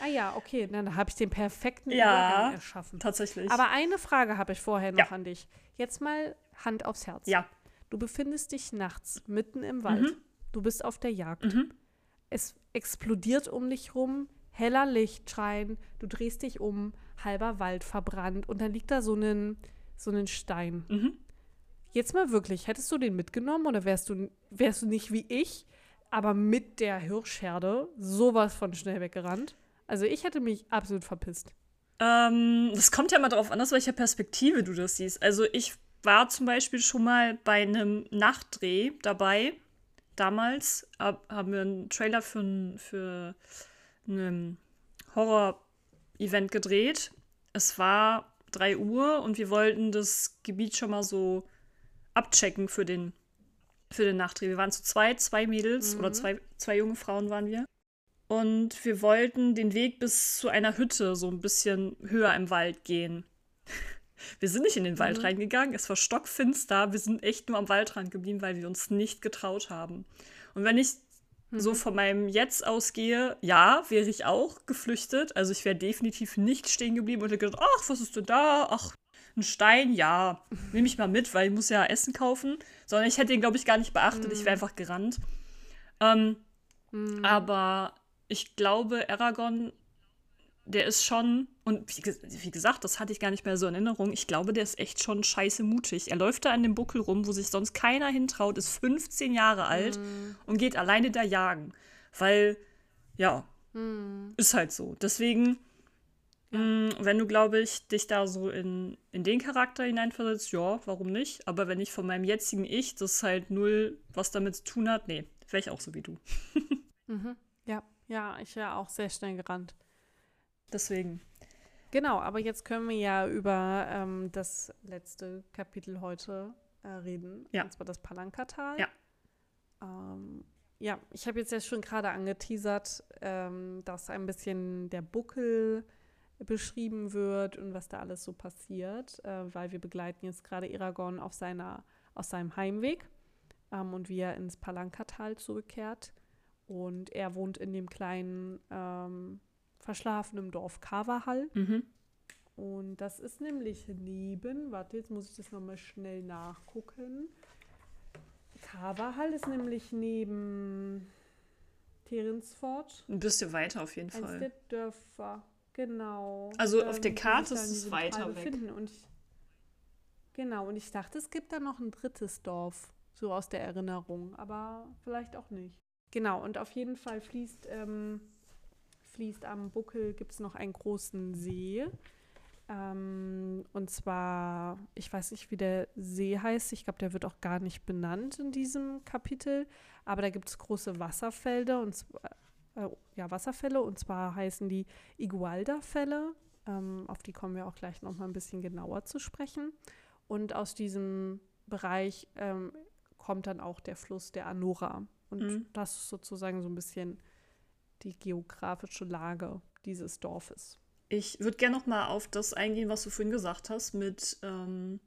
ah ja, okay, dann habe ich den perfekten ja, Übergang erschaffen. Tatsächlich. Aber eine Frage habe ich vorher noch ja. an dich. Jetzt mal Hand aufs Herz. Ja. Du befindest dich nachts mitten im Wald. Mhm. Du bist auf der Jagd. Mhm. Es explodiert um dich rum, heller Lichtschein, du drehst dich um, halber Wald verbrannt und dann liegt da so ein, so ein Stein. Mhm Jetzt mal wirklich, hättest du den mitgenommen oder wärst du, wärst du nicht wie ich, aber mit der Hirschherde sowas von schnell weggerannt? Also ich hätte mich absolut verpisst. Ähm, das kommt ja mal darauf an, aus welcher Perspektive du das siehst. Also ich war zum Beispiel schon mal bei einem Nachtdreh dabei. Damals haben wir einen Trailer für für ein Horror-Event gedreht. Es war 3 Uhr und wir wollten das Gebiet schon mal so abchecken für den, für den Nachtdreh. Wir waren zu zweit, zwei Mädels mhm. oder zwei, zwei junge Frauen waren wir. Und wir wollten den Weg bis zu einer Hütte so ein bisschen höher im Wald gehen. Wir sind nicht in den Wald mhm. reingegangen, es war stockfinster, wir sind echt nur am Waldrand geblieben, weil wir uns nicht getraut haben. Und wenn ich mhm. so von meinem Jetzt ausgehe, ja, wäre ich auch geflüchtet. Also ich wäre definitiv nicht stehen geblieben und hätte gedacht, ach, was ist denn da? Ach, ein Stein, ja, nehme ich mal mit, weil ich muss ja Essen kaufen. Sondern ich hätte ihn, glaube ich, gar nicht beachtet. Mhm. Ich wäre einfach gerannt. Ähm, mhm. Aber ich glaube, Aragon, der ist schon, und wie, wie, gesagt, das hatte ich gar nicht mehr so in Erinnerung, ich glaube, der ist echt schon scheiße mutig. Er läuft da an dem Buckel rum, wo sich sonst keiner hintraut, ist 15 Jahre alt mhm. und geht alleine da jagen. Weil, ja, mhm. ist halt so. Deswegen Mm, wenn du, glaube ich, dich da so in, in den Charakter hineinversetzt, ja, warum nicht? Aber wenn ich von meinem jetzigen Ich, das halt null was damit zu tun hat, nee, wäre ich auch so wie du. mhm. Ja, ja, ich wäre auch sehr schnell gerannt. Deswegen. Genau, aber jetzt können wir ja über ähm, das letzte Kapitel heute äh, reden. Ja. Und zwar das Palankatal. Ja. Ähm, ja, ich habe jetzt ja schon gerade angeteasert, ähm, dass ein bisschen der Buckel beschrieben wird und was da alles so passiert, äh, weil wir begleiten jetzt gerade Eragon auf seiner, auf seinem Heimweg ähm, und wie er ins Palankatal zurückkehrt. Und er wohnt in dem kleinen ähm, verschlafenen Dorf Kavahal. Mhm. Und das ist nämlich neben, warte, jetzt muss ich das nochmal schnell nachgucken. Kavahal ist nämlich neben Terensfort. Ein bisschen weiter auf jeden Fall. Eins der Dörfer. Genau. Also auf der Karte ist es weiter weg. Und ich, genau, und ich dachte, es gibt da noch ein drittes Dorf, so aus der Erinnerung, aber vielleicht auch nicht. Genau, und auf jeden Fall fließt, ähm, fließt am Buckel, gibt es noch einen großen See. Ähm, und zwar, ich weiß nicht, wie der See heißt. Ich glaube, der wird auch gar nicht benannt in diesem Kapitel. Aber da gibt es große Wasserfelder und zwar, äh, ja, Wasserfälle und zwar heißen die Igualda-Fälle. Ähm, auf die kommen wir auch gleich noch mal ein bisschen genauer zu sprechen. Und aus diesem Bereich ähm, kommt dann auch der Fluss der Anora. Und mhm. das ist sozusagen so ein bisschen die geografische Lage dieses Dorfes. Ich würde gerne noch mal auf das eingehen, was du vorhin gesagt hast, mit ähm,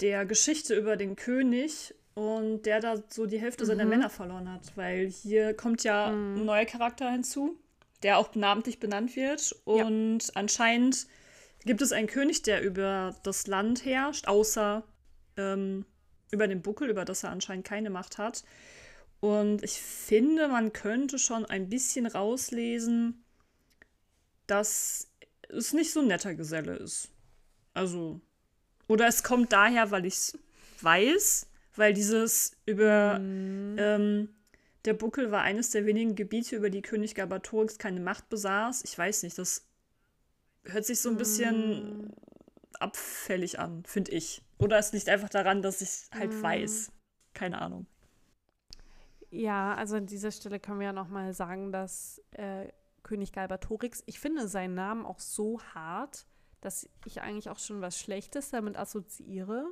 der Geschichte über den König und der da so die Hälfte mhm. seiner Männer verloren hat, weil hier kommt ja mhm. ein neuer Charakter hinzu, der auch namentlich benannt wird und ja. anscheinend gibt es einen König, der über das Land herrscht, außer ähm, über den Buckel, über das er anscheinend keine Macht hat. Und ich finde, man könnte schon ein bisschen rauslesen, dass es nicht so ein netter Geselle ist. Also, oder es kommt daher, weil ich es weiß, weil dieses über mhm. ähm, der Buckel war eines der wenigen Gebiete, über die König Gabatorix keine Macht besaß. Ich weiß nicht, das hört sich so ein bisschen mhm. abfällig an, finde ich. Oder es liegt einfach daran, dass ich halt mhm. weiß. Keine Ahnung. Ja, also an dieser Stelle können wir ja nochmal sagen, dass äh, König Galbatorix, ich finde seinen Namen auch so hart, dass ich eigentlich auch schon was Schlechtes damit assoziiere.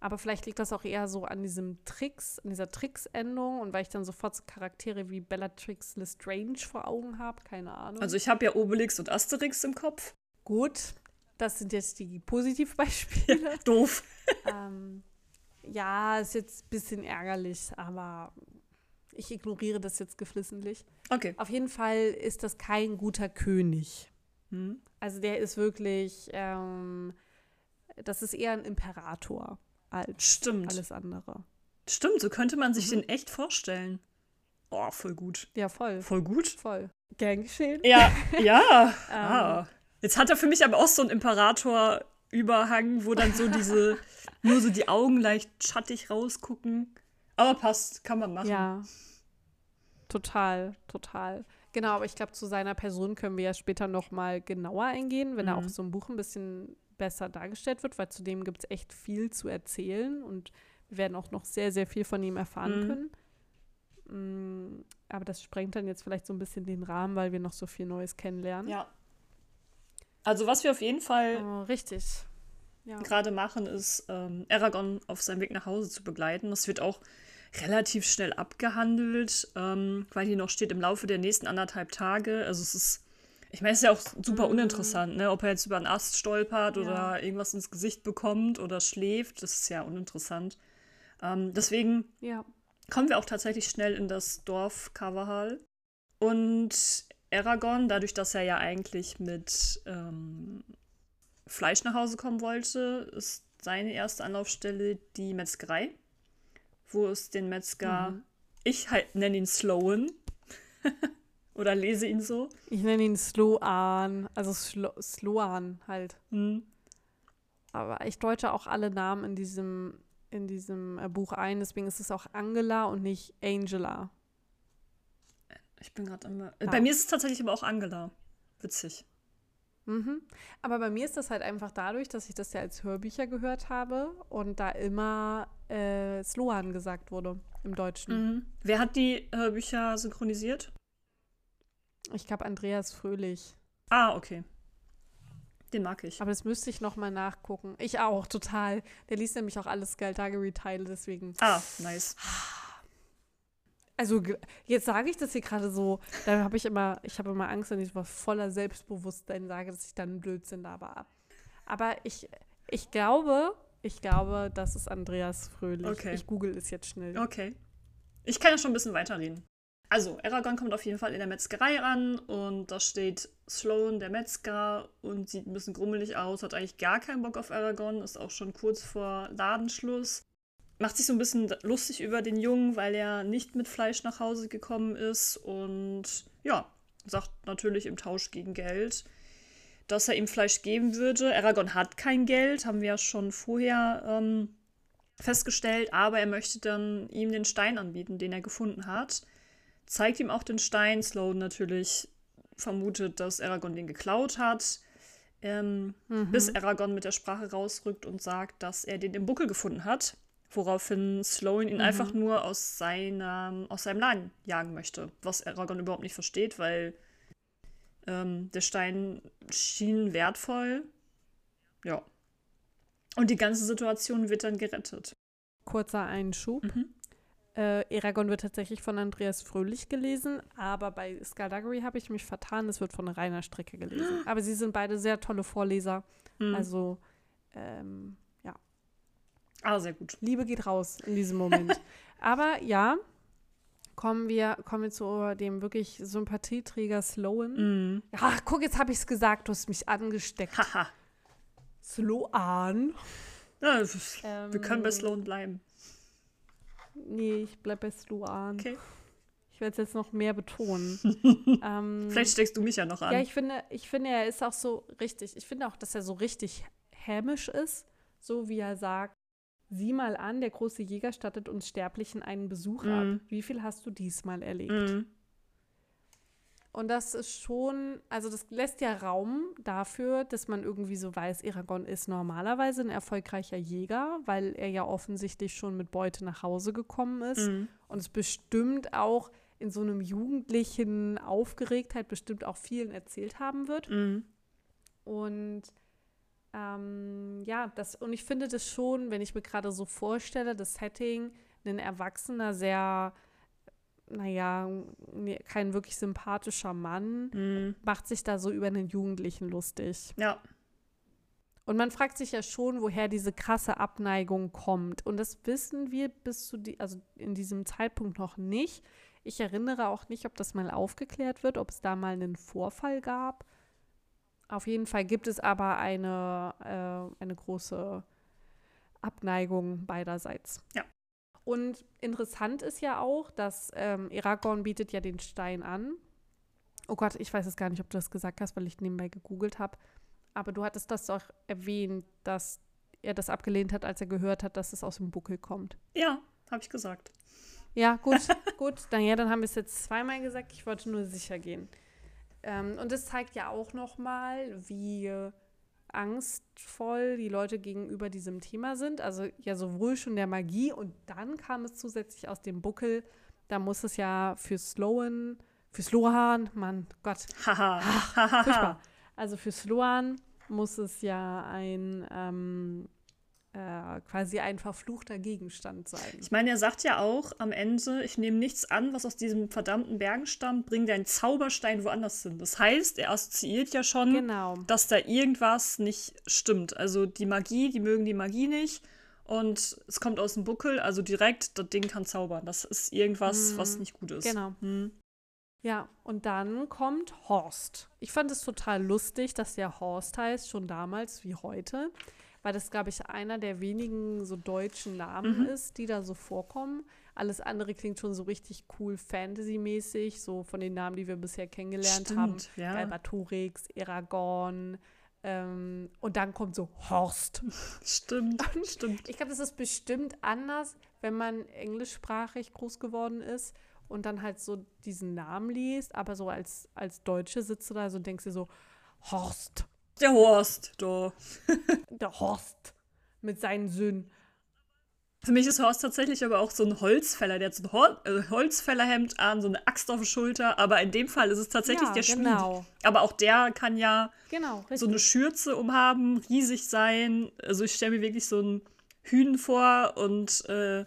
Aber vielleicht liegt das auch eher so an diesem Tricks, an dieser Tricks-Endung und weil ich dann sofort so Charaktere wie Bellatrix Lestrange vor Augen habe, keine Ahnung. Also ich habe ja Obelix und Asterix im Kopf. Gut, das sind jetzt die Positivbeispiele. Ja, doof. ähm, ja, ist jetzt ein bisschen ärgerlich, aber ich ignoriere das jetzt geflissentlich. Okay. Auf jeden Fall ist das kein guter König. Hm? Also der ist wirklich, ähm, das ist eher ein Imperator als Stimmt. alles andere. Stimmt, so könnte man sich mhm. den echt vorstellen. Oh, voll gut. Ja, voll. Voll gut. Voll. Gern geschehen. Ja, ja. ah. Jetzt hat er für mich aber auch so einen Imperator Überhang, wo dann so diese, nur so die Augen leicht schattig rausgucken. Aber passt, kann man machen. Ja. Total, total. Genau, aber ich glaube, zu seiner Person können wir ja später noch mal genauer eingehen, wenn mhm. er auch so im Buch ein bisschen besser dargestellt wird, weil zudem gibt es echt viel zu erzählen und wir werden auch noch sehr, sehr viel von ihm erfahren mhm. können. Mm, aber das sprengt dann jetzt vielleicht so ein bisschen den Rahmen, weil wir noch so viel Neues kennenlernen. Ja. Also was wir auf jeden Fall oh, richtig ja. gerade machen, ist ähm, Aragorn auf seinem Weg nach Hause zu begleiten. Das wird auch relativ schnell abgehandelt, ähm, weil hier noch steht im Laufe der nächsten anderthalb Tage. Also es ist, ich meine, es ist ja auch super mhm. uninteressant, ne? ob er jetzt über einen Ast stolpert ja. oder irgendwas ins Gesicht bekommt oder schläft. Das ist ja uninteressant. Ähm, deswegen ja. kommen wir auch tatsächlich schnell in das Dorf Kavahal. Und Aragorn, dadurch, dass er ja eigentlich mit ähm, Fleisch nach Hause kommen wollte, ist seine erste Anlaufstelle die Metzgerei, wo es den Metzger, mhm. ich halt nenne ihn Sloan oder lese ihn so. Ich nenne ihn Sloan, also Slo Sloan halt. Mhm. Aber ich deute auch alle Namen in diesem, in diesem äh, Buch ein, deswegen ist es auch Angela und nicht Angela. Ich bin gerade immer. Ja. Bei mir ist es tatsächlich aber auch Angela. Witzig. Mhm. Aber bei mir ist das halt einfach dadurch, dass ich das ja als Hörbücher gehört habe und da immer äh, Sloan gesagt wurde im Deutschen. Mhm. Wer hat die Hörbücher synchronisiert? Ich glaube Andreas Fröhlich. Ah, okay. Den mag ich. Aber das müsste ich noch mal nachgucken. Ich auch, total. Der liest nämlich auch alles Geldtage-Retail, deswegen. Ah, nice. Also jetzt sage ich das hier gerade so, da habe ich immer, ich habe immer Angst, wenn ich was voller Selbstbewusstsein sage, dass ich dann Blödsinn laber. Aber ich, ich glaube, ich glaube, das ist Andreas Fröhlich. Okay. Ich google es jetzt schnell. Okay. Ich kann ja schon ein bisschen weiterreden. Also, Aragorn kommt auf jeden Fall in der Metzgerei an und da steht Sloan, der Metzger, und sieht ein bisschen grummelig aus, hat eigentlich gar keinen Bock auf Aragorn, ist auch schon kurz vor Ladenschluss macht sich so ein bisschen lustig über den Jungen, weil er nicht mit Fleisch nach Hause gekommen ist und ja, sagt natürlich im Tausch gegen Geld, dass er ihm Fleisch geben würde. Aragorn hat kein Geld, haben wir ja schon vorher ähm, festgestellt, aber er möchte dann ihm den Stein anbieten, den er gefunden hat. Zeigt ihm auch den Stein. Sloan natürlich vermutet, dass Aragorn den geklaut hat. Ähm, mhm. Bis Aragorn mit der Sprache rausrückt und sagt, dass er den im Buckel gefunden hat. Woraufhin Sloan ihn mhm. einfach nur aus, seiner, aus seinem Laden jagen möchte. Was Aragorn überhaupt nicht versteht, weil ähm, der Stein schien wertvoll. Ja. Und die ganze Situation wird dann gerettet. Kurzer Einschub. Mhm. Äh, Eragon wird tatsächlich von Andreas Fröhlich gelesen, aber bei Skaldaggery habe ich mich vertan, es wird von Rainer Strecke gelesen. Aber sie sind beide sehr tolle Vorleser. Mhm. Also ähm, Ah, sehr gut. Liebe geht raus in diesem Moment. Aber ja, kommen wir, kommen wir zu dem wirklich Sympathieträger Sloan. Mm. Ach, guck, jetzt habe ich es gesagt, du hast mich angesteckt. Sloan. Ja, ähm, wir können bei Sloan bleiben. Nee, ich bleibe bei Sloan. Okay. Ich werde es jetzt noch mehr betonen. ähm, Vielleicht steckst du mich ja noch an. Ja, ich finde, ich finde, er ist auch so richtig. Ich finde auch, dass er so richtig hämisch ist. So wie er sagt, Sieh mal an, der große Jäger stattet uns Sterblichen einen Besuch mm. ab. Mhm. Wie viel hast du diesmal erlebt? Mm. Und das ist schon, also das lässt ja Raum dafür, dass man irgendwie so weiß, Eragon ist normalerweise ein erfolgreicher Jäger, weil er ja offensichtlich schon mit Beute nach Hause gekommen ist. Mm. Und es bestimmt auch in so einem jugendlichen Aufgeregtheit bestimmt auch vielen erzählt haben wird. Mhm. Und ähm, ja, das, und ich finde das schon, wenn ich mir gerade so vorstelle, das Setting, ein Erwachsener, sehr, naja, kein wirklich sympathischer Mann, mhm. macht sich da so über einen Jugendlichen lustig. Ja. Und man fragt sich ja schon, woher diese krasse Abneigung kommt. Und das wissen wir bis zu die, also in diesem Zeitpunkt noch nicht. Ich erinnere auch nicht, ob das mal aufgeklärt wird, ob es da mal einen Vorfall gab. Auf jeden Fall gibt es aber eine, äh, eine große Abneigung beiderseits. Ja. Und interessant ist ja auch, dass ähm, bietet ja den Stein an. Oh Gott, ich weiß es gar nicht, ob du das gesagt hast, weil ich nebenbei gegoogelt habe. aber du hattest das doch erwähnt, dass er das abgelehnt hat, als er gehört hat, dass es aus dem Buckel kommt. Ja, habe ich gesagt. Ja, gut, gut. Dann, ja, dann haben wir es jetzt zweimal gesagt. Ich wollte nur sicher gehen. Ähm, und das zeigt ja auch noch mal, wie angstvoll die Leute gegenüber diesem Thema sind. Also ja sowohl schon der Magie und dann kam es zusätzlich aus dem Buckel. Da muss es ja für Sloan, für Sloan, Mann, Gott. Haha. Also für Sloan muss es ja ein ähm, äh, quasi ein verfluchter Gegenstand sein. Ich meine, er sagt ja auch am Ende, ich nehme nichts an, was aus diesem verdammten Bergen stammt, bring deinen Zauberstein woanders hin. Das heißt, er assoziiert ja schon, genau. dass da irgendwas nicht stimmt. Also die Magie, die mögen die Magie nicht. Und es kommt aus dem Buckel, also direkt, das Ding kann zaubern. Das ist irgendwas, hm. was nicht gut ist. Genau. Hm. Ja, und dann kommt Horst. Ich fand es total lustig, dass der Horst heißt, schon damals wie heute weil das, glaube ich, einer der wenigen so deutschen Namen mhm. ist, die da so vorkommen. Alles andere klingt schon so richtig cool Fantasy-mäßig, so von den Namen, die wir bisher kennengelernt Stimmt, haben. Ja. Galbatorix, Eragon. Ähm, und dann kommt so Horst. Stimmt, und stimmt. Ich glaube, das ist bestimmt anders, wenn man englischsprachig groß geworden ist und dann halt so diesen Namen liest, aber so als, als Deutsche sitzt du da so und denkst dir so, Horst. Der Horst, da. Der Horst mit seinen Söhnen. Für mich ist Horst tatsächlich aber auch so ein Holzfäller. Der hat so ein Hol äh, Holzfällerhemd an, so eine Axt auf der Schulter. Aber in dem Fall ist es tatsächlich ja, der genau. Schmied. Aber auch der kann ja genau, so eine Schürze umhaben, riesig sein. Also ich stelle mir wirklich so einen Hühn vor und äh,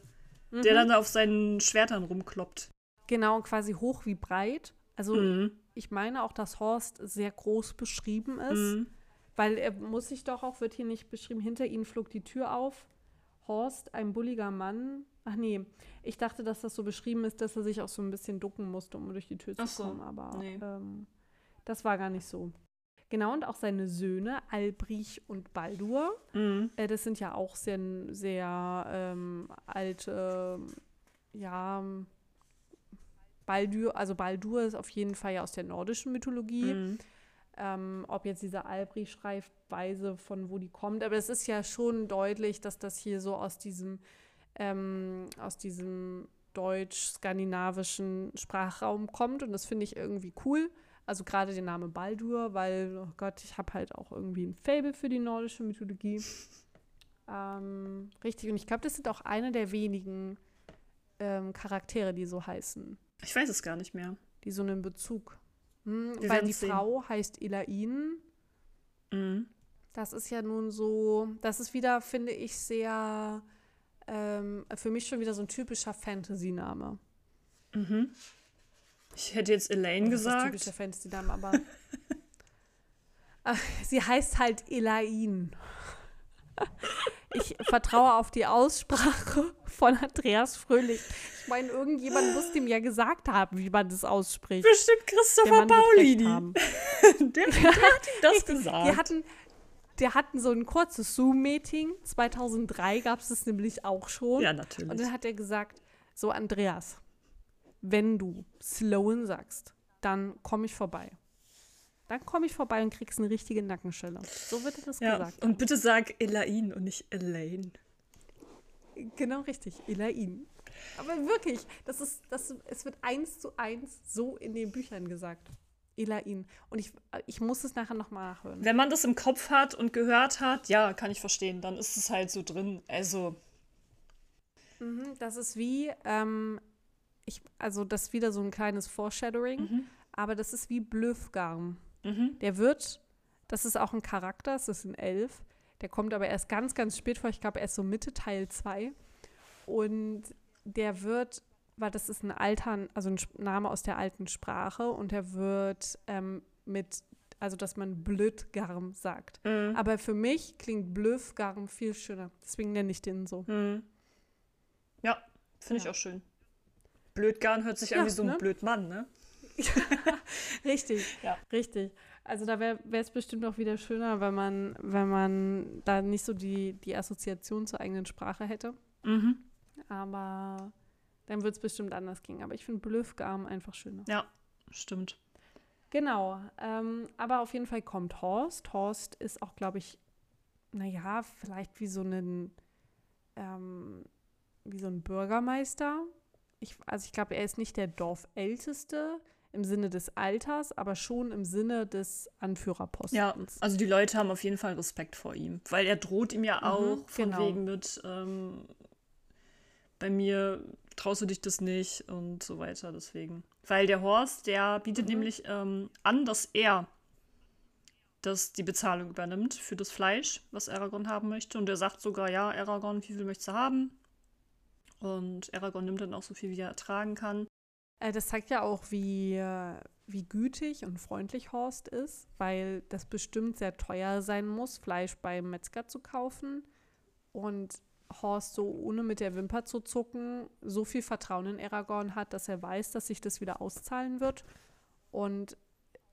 mhm. der dann auf seinen Schwertern rumkloppt. Genau, quasi hoch wie breit. Also mhm. ich meine auch, dass Horst sehr groß beschrieben ist. Mhm. Weil er muss sich doch auch, wird hier nicht beschrieben, hinter ihnen flog die Tür auf. Horst, ein bulliger Mann. Ach nee, ich dachte, dass das so beschrieben ist, dass er sich auch so ein bisschen ducken musste, um durch die Tür zu so. kommen. Aber nee. ähm, das war gar nicht so. Genau, und auch seine Söhne, Albrich und Baldur. Mhm. Äh, das sind ja auch sehr, sehr ähm, alte, ja, Baldur, also Baldur ist auf jeden Fall ja aus der nordischen Mythologie. Mhm. Ähm, ob jetzt diese Albrecht-Schreibweise, von wo die kommt. Aber es ist ja schon deutlich, dass das hier so aus diesem, ähm, aus diesem deutsch-skandinavischen Sprachraum kommt. Und das finde ich irgendwie cool. Also gerade der Name Baldur, weil, oh Gott, ich habe halt auch irgendwie ein Fable für die nordische Mythologie. Ähm, richtig, und ich glaube, das sind auch eine der wenigen ähm, Charaktere, die so heißen. Ich weiß es gar nicht mehr. Die so einen Bezug hm, weil die sehen. Frau heißt Elaine. Mhm. Das ist ja nun so, das ist wieder, finde ich, sehr, ähm, für mich schon wieder so ein typischer Fantasy-Name. Mhm. Ich hätte jetzt Elaine oh, gesagt. Das ist typischer Fantasy-Name, aber sie heißt halt Elaine. Ich vertraue auf die Aussprache von Andreas Fröhlich. Ich meine, irgendjemand muss dem ja gesagt haben, wie man das ausspricht. Bestimmt Christopher Paulini. der, der, hat ihm das gesagt. Die hatten, die hatten so ein kurzes Zoom-Meeting. 2003 gab es das nämlich auch schon. Ja, natürlich. Und dann hat er gesagt, so Andreas, wenn du Sloan sagst, dann komme ich vorbei. Dann komme ich vorbei und kriegst eine richtige Nackenschelle. So wird das ja, gesagt. Und bitte sag Elaine und nicht Elaine. Genau richtig, Elaine. Aber wirklich, das ist, das, es wird eins zu eins so in den Büchern gesagt. Elaine. Und ich, ich muss es nachher nochmal nachhören. Wenn man das im Kopf hat und gehört hat, ja, kann ich verstehen. Dann ist es halt so drin. Also. Mhm, das ist wie, ähm, ich, also das ist wieder so ein kleines Foreshadowing, mhm. aber das ist wie Blöfgarm. Mhm. Der wird, das ist auch ein Charakter, das ist ein Elf. Der kommt aber erst ganz, ganz spät vor. Ich glaube, erst so Mitte Teil 2. Und der wird, weil das ist ein alter, also ein Name aus der alten Sprache und der wird ähm, mit, also dass man Blödgarm sagt. Mhm. Aber für mich klingt Blöfgarm viel schöner. Deswegen nenne ich den so. Mhm. Ja, finde ja. ich auch schön. Blödgarn hört sich ja, an wie so ein ne? Blödmann, ne? richtig, ja. richtig. Also da wäre es bestimmt auch wieder schöner, wenn man, wenn man da nicht so die, die Assoziation zur eigenen Sprache hätte. Mhm. Aber dann würde es bestimmt anders gehen. Aber ich finde Blöfgarm einfach schöner. Ja, stimmt. Genau, ähm, aber auf jeden Fall kommt Horst. Horst ist auch, glaube ich, naja, vielleicht wie so ein, ähm, wie so ein Bürgermeister. Ich, also ich glaube, er ist nicht der Dorfälteste im Sinne des Alters, aber schon im Sinne des Anführerpostens. Ja, also die Leute haben auf jeden Fall Respekt vor ihm, weil er droht ihm ja mhm, auch mhm, von genau. wegen mit, ähm, bei mir traust du dich das nicht und so weiter, deswegen. Weil der Horst, der bietet mhm. nämlich ähm, an, dass er das die Bezahlung übernimmt für das Fleisch, was Aragorn haben möchte. Und er sagt sogar, ja, Aragorn, wie viel möchtest du haben? Und Aragorn nimmt dann auch so viel, wie er ertragen kann. Äh, das zeigt ja auch, wie, wie gütig und freundlich Horst ist, weil das bestimmt sehr teuer sein muss, Fleisch beim Metzger zu kaufen. Und Horst so ohne mit der Wimper zu zucken so viel Vertrauen in Aragorn hat, dass er weiß, dass sich das wieder auszahlen wird und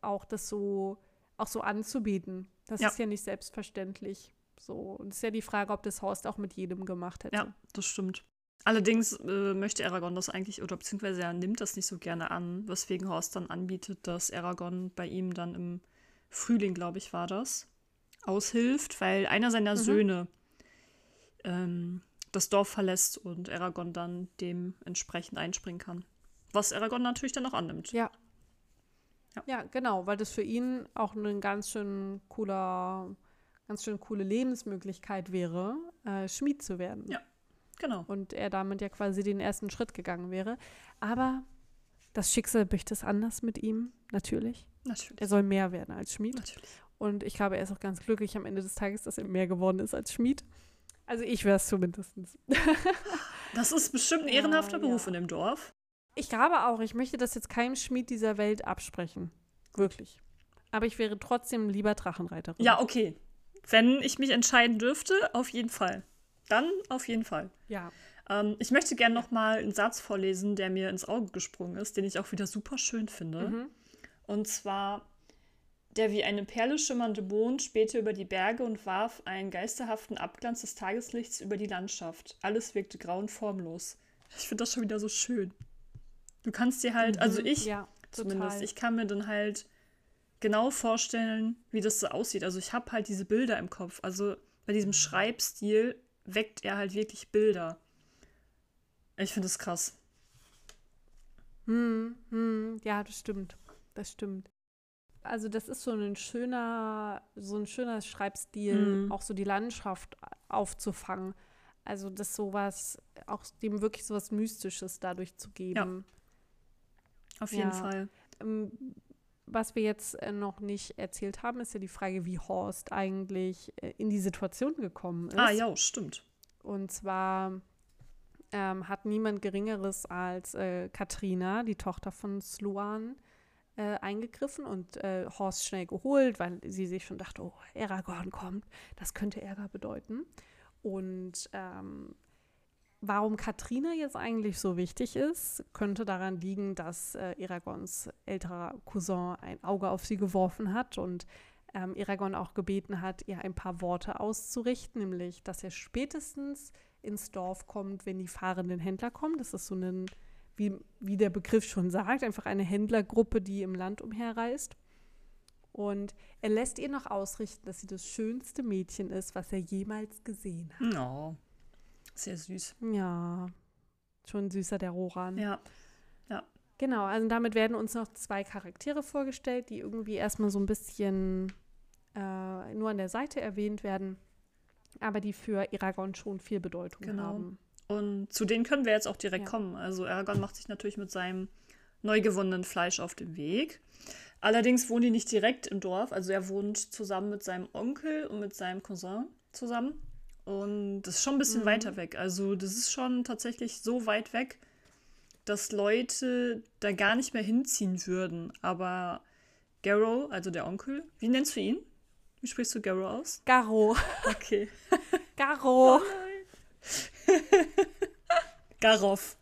auch das so auch so anzubieten. Das ja. ist ja nicht selbstverständlich. So und es ist ja die Frage, ob das Horst auch mit jedem gemacht hätte. Ja, das stimmt. Allerdings äh, möchte Aragorn das eigentlich, oder beziehungsweise er nimmt das nicht so gerne an, weswegen Horst dann anbietet, dass Aragorn bei ihm dann im Frühling, glaube ich, war das, aushilft, weil einer seiner mhm. Söhne ähm, das Dorf verlässt und Aragorn dann dementsprechend einspringen kann. Was Aragorn natürlich dann auch annimmt. Ja. Ja, ja genau, weil das für ihn auch eine ganz schön cooler, ganz schön coole Lebensmöglichkeit wäre, äh, Schmied zu werden. Ja, genau. Und er damit ja quasi den ersten Schritt gegangen wäre. Aber das Schicksal möchte es anders mit ihm, natürlich. Natürlich. Er soll mehr werden als Schmied. Natürlich. Und ich glaube, er ist auch ganz glücklich am Ende des Tages, dass er mehr geworden ist als Schmied. Also ich wäre es zumindest. das ist bestimmt ein ehrenhafter ja, Beruf ja. in dem Dorf. Ich glaube auch, ich möchte das jetzt keinem Schmied dieser Welt absprechen. Wirklich. Aber ich wäre trotzdem lieber Drachenreiterin. Ja, okay. Wenn ich mich entscheiden dürfte, auf jeden Fall. Dann auf jeden Fall. Ja. Ähm, ich möchte gerne noch mal einen Satz vorlesen, der mir ins Auge gesprungen ist, den ich auch wieder super schön finde. Mhm. Und zwar der wie eine Perle schimmernde Mond spähte über die Berge und warf einen geisterhaften Abglanz des Tageslichts über die Landschaft. Alles wirkte grau und formlos. Ich finde das schon wieder so schön. Du kannst dir halt, also mhm, also ich ja, zumindest, ich kann mir dann halt genau vorstellen, wie das so aussieht. Also ich habe halt diese Bilder im Kopf. Also bei diesem Schreibstil weckt er halt wirklich Bilder. Ich finde das krass. Hm, hm, ja, das stimmt. Das stimmt also das ist so ein schöner, so ein schöner Schreibstil, mhm. auch so die Landschaft aufzufangen. Also das sowas, auch dem wirklich sowas Mystisches dadurch zu geben. Ja. Auf jeden ja. Fall. Ähm, was wir jetzt äh, noch nicht erzählt haben, ist ja die Frage, wie Horst eigentlich äh, in die Situation gekommen ist. Ah ja, stimmt. Und zwar ähm, hat niemand Geringeres als äh, Katrina, die Tochter von Sloan, äh, eingegriffen und äh, Horst schnell geholt, weil sie sich schon dachte, oh, Aragorn kommt, das könnte Ärger bedeuten. Und ähm, warum Katrina jetzt eigentlich so wichtig ist, könnte daran liegen, dass äh, Aragorns älterer Cousin ein Auge auf sie geworfen hat und ähm, Aragorn auch gebeten hat, ihr ein paar Worte auszurichten, nämlich, dass er spätestens ins Dorf kommt, wenn die fahrenden Händler kommen. Das ist so ein wie, wie der Begriff schon sagt, einfach eine Händlergruppe, die im Land umherreist. Und er lässt ihr noch ausrichten, dass sie das schönste Mädchen ist, was er jemals gesehen hat. Oh, sehr süß. Ja, schon süßer der Roran. Ja, ja. Genau, also damit werden uns noch zwei Charaktere vorgestellt, die irgendwie erstmal so ein bisschen äh, nur an der Seite erwähnt werden, aber die für Aragorn schon viel Bedeutung genau. haben. Und zu denen können wir jetzt auch direkt ja. kommen. Also Aragorn macht sich natürlich mit seinem neu gewonnenen Fleisch auf den Weg. Allerdings wohnen die nicht direkt im Dorf. Also er wohnt zusammen mit seinem Onkel und mit seinem Cousin zusammen. Und das ist schon ein bisschen mhm. weiter weg. Also das ist schon tatsächlich so weit weg, dass Leute da gar nicht mehr hinziehen würden. Aber Garrow, also der Onkel, wie nennst du ihn? Wie sprichst du Garrow aus? Garrow. Okay. Garrow. Oh Garoff.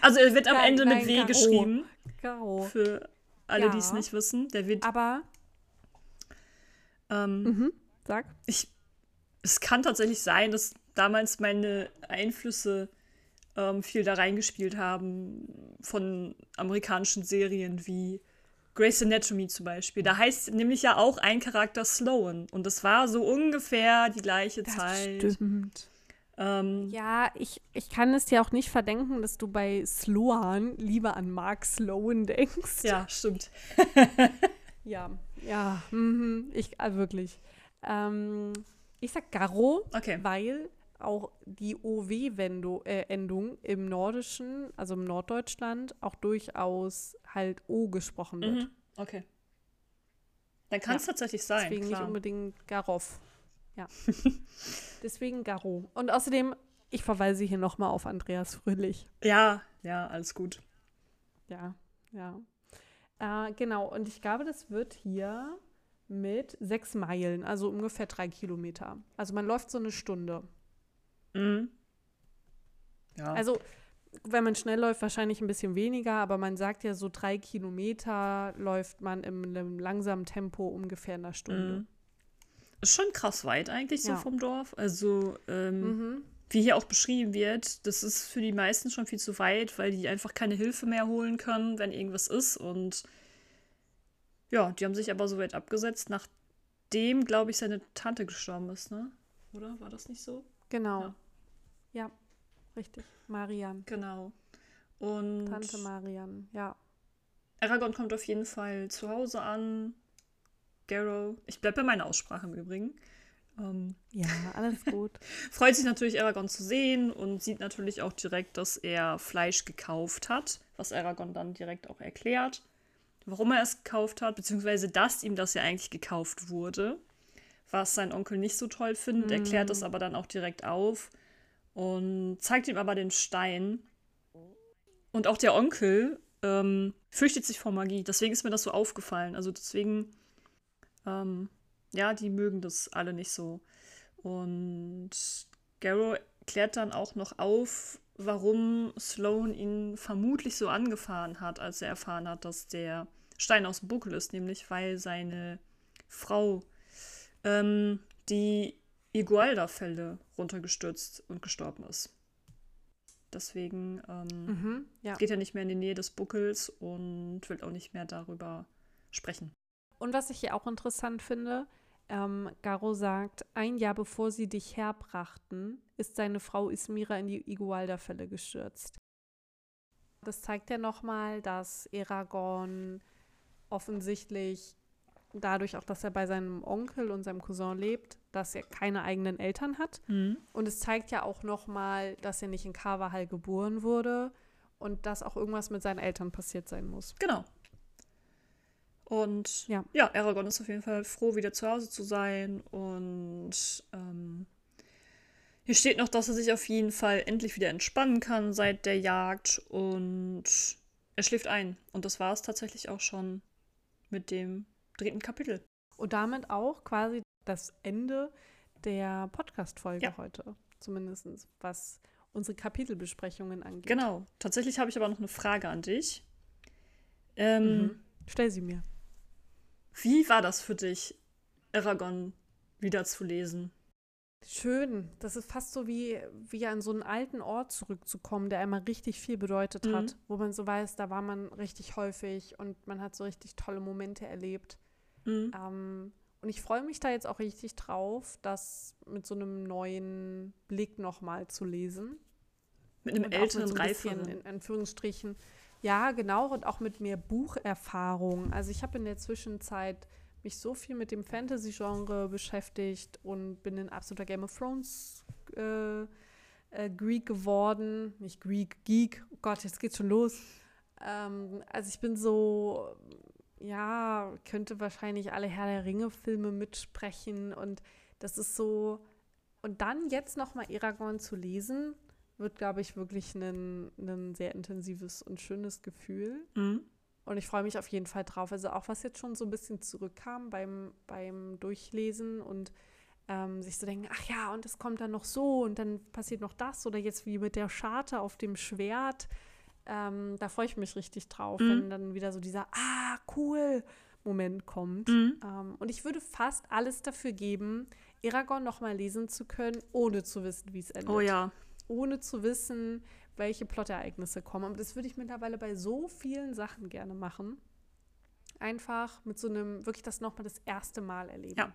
Also er wird am Ende nein, mit W Garo. geschrieben. Garo. Für alle, ja. die es nicht wissen. Der wird. Aber. Ähm, mhm. Sag. Ich, es kann tatsächlich sein, dass damals meine Einflüsse ähm, viel da reingespielt haben von amerikanischen Serien wie Grey's Anatomy zum Beispiel. Da heißt nämlich ja auch ein Charakter Sloan. Und das war so ungefähr die gleiche das Zeit. Stimmt. Ähm, ja, ich, ich kann es dir auch nicht verdenken, dass du bei Sloan lieber an Mark Sloan denkst. Ja, stimmt. ja, ja, mhm, ich, also wirklich. Ähm, ich sag Garo, okay. weil auch die OW-Endung äh, im Nordischen, also im Norddeutschland, auch durchaus halt O gesprochen wird. Mhm. Okay. Dann kann es ja. tatsächlich sein. Deswegen klar. nicht unbedingt Garoff. Ja. Deswegen Garo. Und außerdem, ich verweise hier nochmal auf Andreas Fröhlich. Ja, ja, alles gut. Ja, ja. Äh, genau, und ich glaube, das wird hier mit sechs Meilen, also ungefähr drei Kilometer. Also man läuft so eine Stunde. Mhm. Ja. Also, wenn man schnell läuft, wahrscheinlich ein bisschen weniger, aber man sagt ja, so drei Kilometer läuft man in einem langsamen Tempo ungefähr in einer Stunde. Mhm. Ist schon krass weit eigentlich so ja. vom Dorf. Also, ähm, mhm. wie hier auch beschrieben wird, das ist für die meisten schon viel zu weit, weil die einfach keine Hilfe mehr holen können, wenn irgendwas ist. Und ja, die haben sich aber so weit abgesetzt, nachdem, glaube ich, seine Tante gestorben ist, ne? Oder? War das nicht so? Genau. Ja. Ja, richtig. Marian. Genau. Und Tante Marian, ja. Aragorn kommt auf jeden Fall zu Hause an. Garrow. Ich bleibe bei meiner Aussprache im Übrigen. Ähm, ja, alles gut. freut sich natürlich, Aragorn zu sehen und sieht natürlich auch direkt, dass er Fleisch gekauft hat, was Aragorn dann direkt auch erklärt, warum er es gekauft hat, beziehungsweise dass ihm das ja eigentlich gekauft wurde, was sein Onkel nicht so toll findet, mm. erklärt das aber dann auch direkt auf und zeigt ihm aber den Stein. Und auch der Onkel ähm, fürchtet sich vor Magie. Deswegen ist mir das so aufgefallen. Also deswegen, ähm, ja, die mögen das alle nicht so. Und Garrow klärt dann auch noch auf, warum Sloan ihn vermutlich so angefahren hat, als er erfahren hat, dass der Stein aus dem Buckel ist, nämlich weil seine Frau, ähm, die Igualda-Fälle runtergestürzt und gestorben ist. Deswegen ähm, mhm, ja. geht er nicht mehr in die Nähe des Buckels und will auch nicht mehr darüber sprechen. Und was ich hier auch interessant finde, ähm, Garo sagt, ein Jahr bevor sie dich herbrachten, ist seine Frau Ismira in die Igualda-Fälle gestürzt. Das zeigt ja nochmal, dass Eragon offensichtlich dadurch auch, dass er bei seinem Onkel und seinem Cousin lebt, dass er keine eigenen Eltern hat. Mhm. Und es zeigt ja auch nochmal, dass er nicht in Carvahall geboren wurde und dass auch irgendwas mit seinen Eltern passiert sein muss. Genau. Und ja, ja Aragorn ist auf jeden Fall froh, wieder zu Hause zu sein. Und ähm, hier steht noch, dass er sich auf jeden Fall endlich wieder entspannen kann seit der Jagd. Und er schläft ein. Und das war es tatsächlich auch schon mit dem dritten Kapitel. Und damit auch quasi das Ende der Podcast-Folge ja. heute. Zumindest was unsere Kapitelbesprechungen angeht. Genau. Tatsächlich habe ich aber noch eine Frage an dich. Ähm, mhm. Stell sie mir. Wie war das für dich, Aragon wiederzulesen? Schön. Das ist fast so wie, wie an so einen alten Ort zurückzukommen, der einmal richtig viel bedeutet mhm. hat, wo man so weiß, da war man richtig häufig und man hat so richtig tolle Momente erlebt. Mhm. Ähm, und ich freue mich da jetzt auch richtig drauf, das mit so einem neuen Blick nochmal zu lesen. Mit einem und älteren, so reiferen. In Anführungsstrichen. Ja, genau. Und auch mit mehr Bucherfahrung. Also ich habe in der Zwischenzeit mich so viel mit dem Fantasy-Genre beschäftigt und bin ein absoluter Game of Thrones äh, äh, Greek geworden. Nicht Greek, Geek. Oh Gott, jetzt geht's schon los. Ähm, also ich bin so ja, könnte wahrscheinlich alle Herr der Ringe-Filme mitsprechen und das ist so. Und dann jetzt nochmal Eragon zu lesen, wird, glaube ich, wirklich ein, sehr intensives und schönes Gefühl. Mhm. Und ich freue mich auf jeden Fall drauf. Also auch was jetzt schon so ein bisschen zurückkam beim, beim Durchlesen und ähm, sich so denken, ach ja, und es kommt dann noch so und dann passiert noch das oder jetzt wie mit der Scharte auf dem Schwert. Ähm, da freue ich mich richtig drauf, mhm. wenn dann wieder so dieser Ah, cool Moment kommt. Mhm. Ähm, und ich würde fast alles dafür geben, Eragon nochmal lesen zu können, ohne zu wissen, wie es endet. Oh ja. Ohne zu wissen, welche Plottereignisse kommen. Aber das würde ich mittlerweile bei so vielen Sachen gerne machen. einfach mit so einem, wirklich das nochmal das erste Mal erleben. Ja.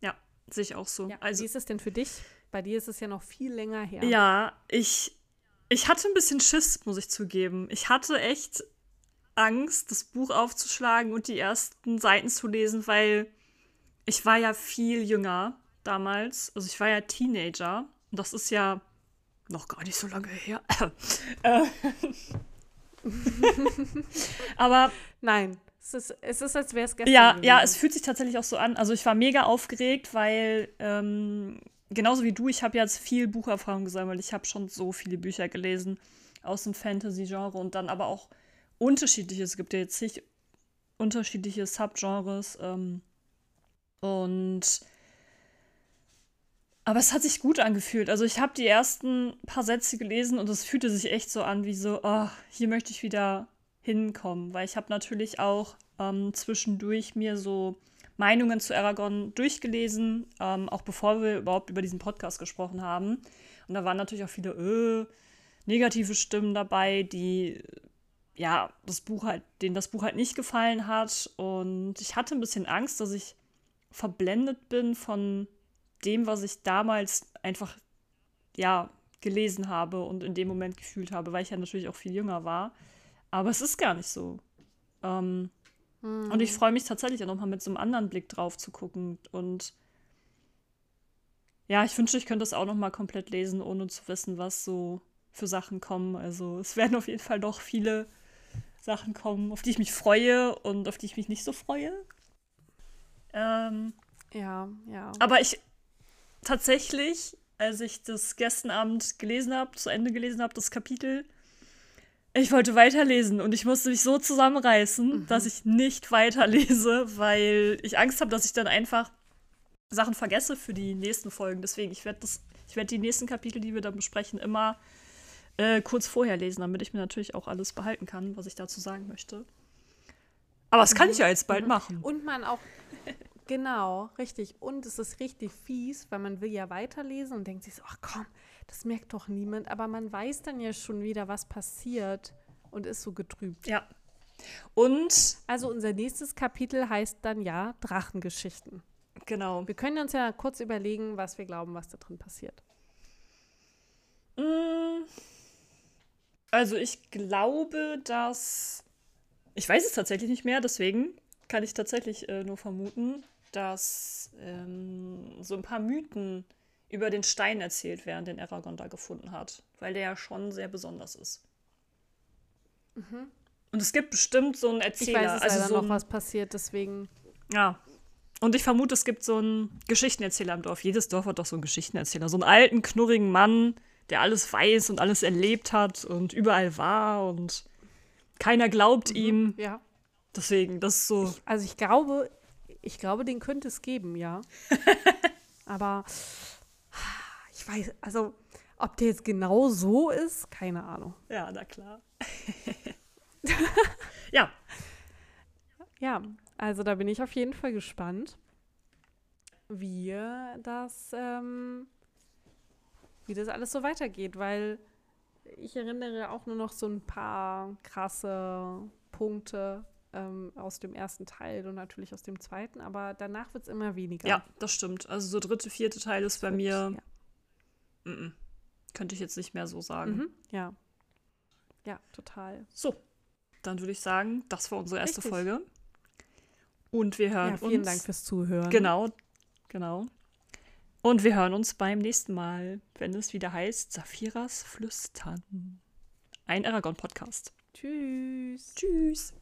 Ja, sehe ich auch so. Ja, also, wie ist es denn für dich? Bei dir ist es ja noch viel länger her. Ja, ich, ich hatte ein bisschen Schiss, muss ich zugeben. Ich hatte echt Angst, das Buch aufzuschlagen und die ersten Seiten zu lesen, weil ich war ja viel jünger damals. Also ich war ja Teenager. Und das ist ja noch gar nicht so lange her. Äh. Aber. Nein, es ist, es ist als wäre es gestern. Ja, gewesen. ja, es fühlt sich tatsächlich auch so an. Also ich war mega aufgeregt, weil ähm, genauso wie du, ich habe jetzt viel Bucherfahrung gesammelt. Ich habe schon so viele Bücher gelesen aus dem Fantasy-Genre und dann aber auch unterschiedliche. Es gibt ja jetzt zig unterschiedliche Subgenres. Ähm, und aber es hat sich gut angefühlt. Also ich habe die ersten paar Sätze gelesen und es fühlte sich echt so an wie so, oh, hier möchte ich wieder hinkommen. Weil ich habe natürlich auch ähm, zwischendurch mir so Meinungen zu Aragorn durchgelesen, ähm, auch bevor wir überhaupt über diesen Podcast gesprochen haben. Und da waren natürlich auch viele äh, negative Stimmen dabei, die ja das Buch halt, denen das Buch halt nicht gefallen hat. Und ich hatte ein bisschen Angst, dass ich verblendet bin von dem, was ich damals einfach, ja, gelesen habe und in dem Moment gefühlt habe, weil ich ja natürlich auch viel jünger war. Aber es ist gar nicht so. Ähm, mhm. Und ich freue mich tatsächlich auch nochmal mit so einem anderen Blick drauf zu gucken. Und ja, ich wünschte, ich könnte das auch nochmal komplett lesen, ohne zu wissen, was so für Sachen kommen. Also es werden auf jeden Fall noch viele Sachen kommen, auf die ich mich freue und auf die ich mich nicht so freue. Ähm, ja, ja. Aber ich tatsächlich, als ich das gestern Abend gelesen habe, zu Ende gelesen habe, das Kapitel, ich wollte weiterlesen und ich musste mich so zusammenreißen, mhm. dass ich nicht weiterlese, weil ich Angst habe, dass ich dann einfach Sachen vergesse für die nächsten Folgen. Deswegen, ich werde werde die nächsten Kapitel, die wir dann besprechen, immer äh, kurz vorher lesen, damit ich mir natürlich auch alles behalten kann, was ich dazu sagen möchte. Aber das kann mhm. ich ja jetzt bald mhm. machen. Und man auch Genau, richtig. Und es ist richtig fies, weil man will ja weiterlesen und denkt sich so, ach komm, das merkt doch niemand. Aber man weiß dann ja schon wieder, was passiert und ist so getrübt. Ja. Und. Also unser nächstes Kapitel heißt dann ja Drachengeschichten. Genau. Wir können uns ja kurz überlegen, was wir glauben, was da drin passiert. Mm. Also ich glaube, dass. Ich weiß es tatsächlich nicht mehr, deswegen kann ich tatsächlich äh, nur vermuten, dass ähm, so ein paar Mythen über den Stein erzählt werden, den Aragorn da gefunden hat, weil der ja schon sehr besonders ist. Mhm. Und es gibt bestimmt so einen Erzähler. Ich weiß es also so noch, was passiert, deswegen. Ja. Und ich vermute, es gibt so einen Geschichtenerzähler im Dorf. Jedes Dorf hat doch so einen Geschichtenerzähler. So einen alten, knurrigen Mann, der alles weiß und alles erlebt hat und überall war und keiner glaubt mhm, ihm. Ja. Deswegen, das ist so. Ich, also ich glaube, ich glaube, den könnte es geben, ja. Aber ich weiß, also ob der jetzt genau so ist, keine Ahnung. Ja, na klar. ja. Ja, also da bin ich auf jeden Fall gespannt, wie das, ähm, wie das alles so weitergeht, weil ich erinnere auch nur noch so ein paar krasse Punkte, ähm, aus dem ersten Teil und natürlich aus dem zweiten, aber danach wird es immer weniger. Ja, das stimmt. Also so dritte, vierte Teil ist das bei wird, mir. Ja. M -m. Könnte ich jetzt nicht mehr so sagen. Mhm, ja. Ja, total. So, dann würde ich sagen, das war unsere erste Richtig. Folge. Und wir hören ja, vielen uns. Vielen Dank fürs Zuhören. Genau, genau. Und wir hören uns beim nächsten Mal, wenn es wieder heißt Saphiras Flüstern. Ein Aragon-Podcast. Tschüss. Tschüss.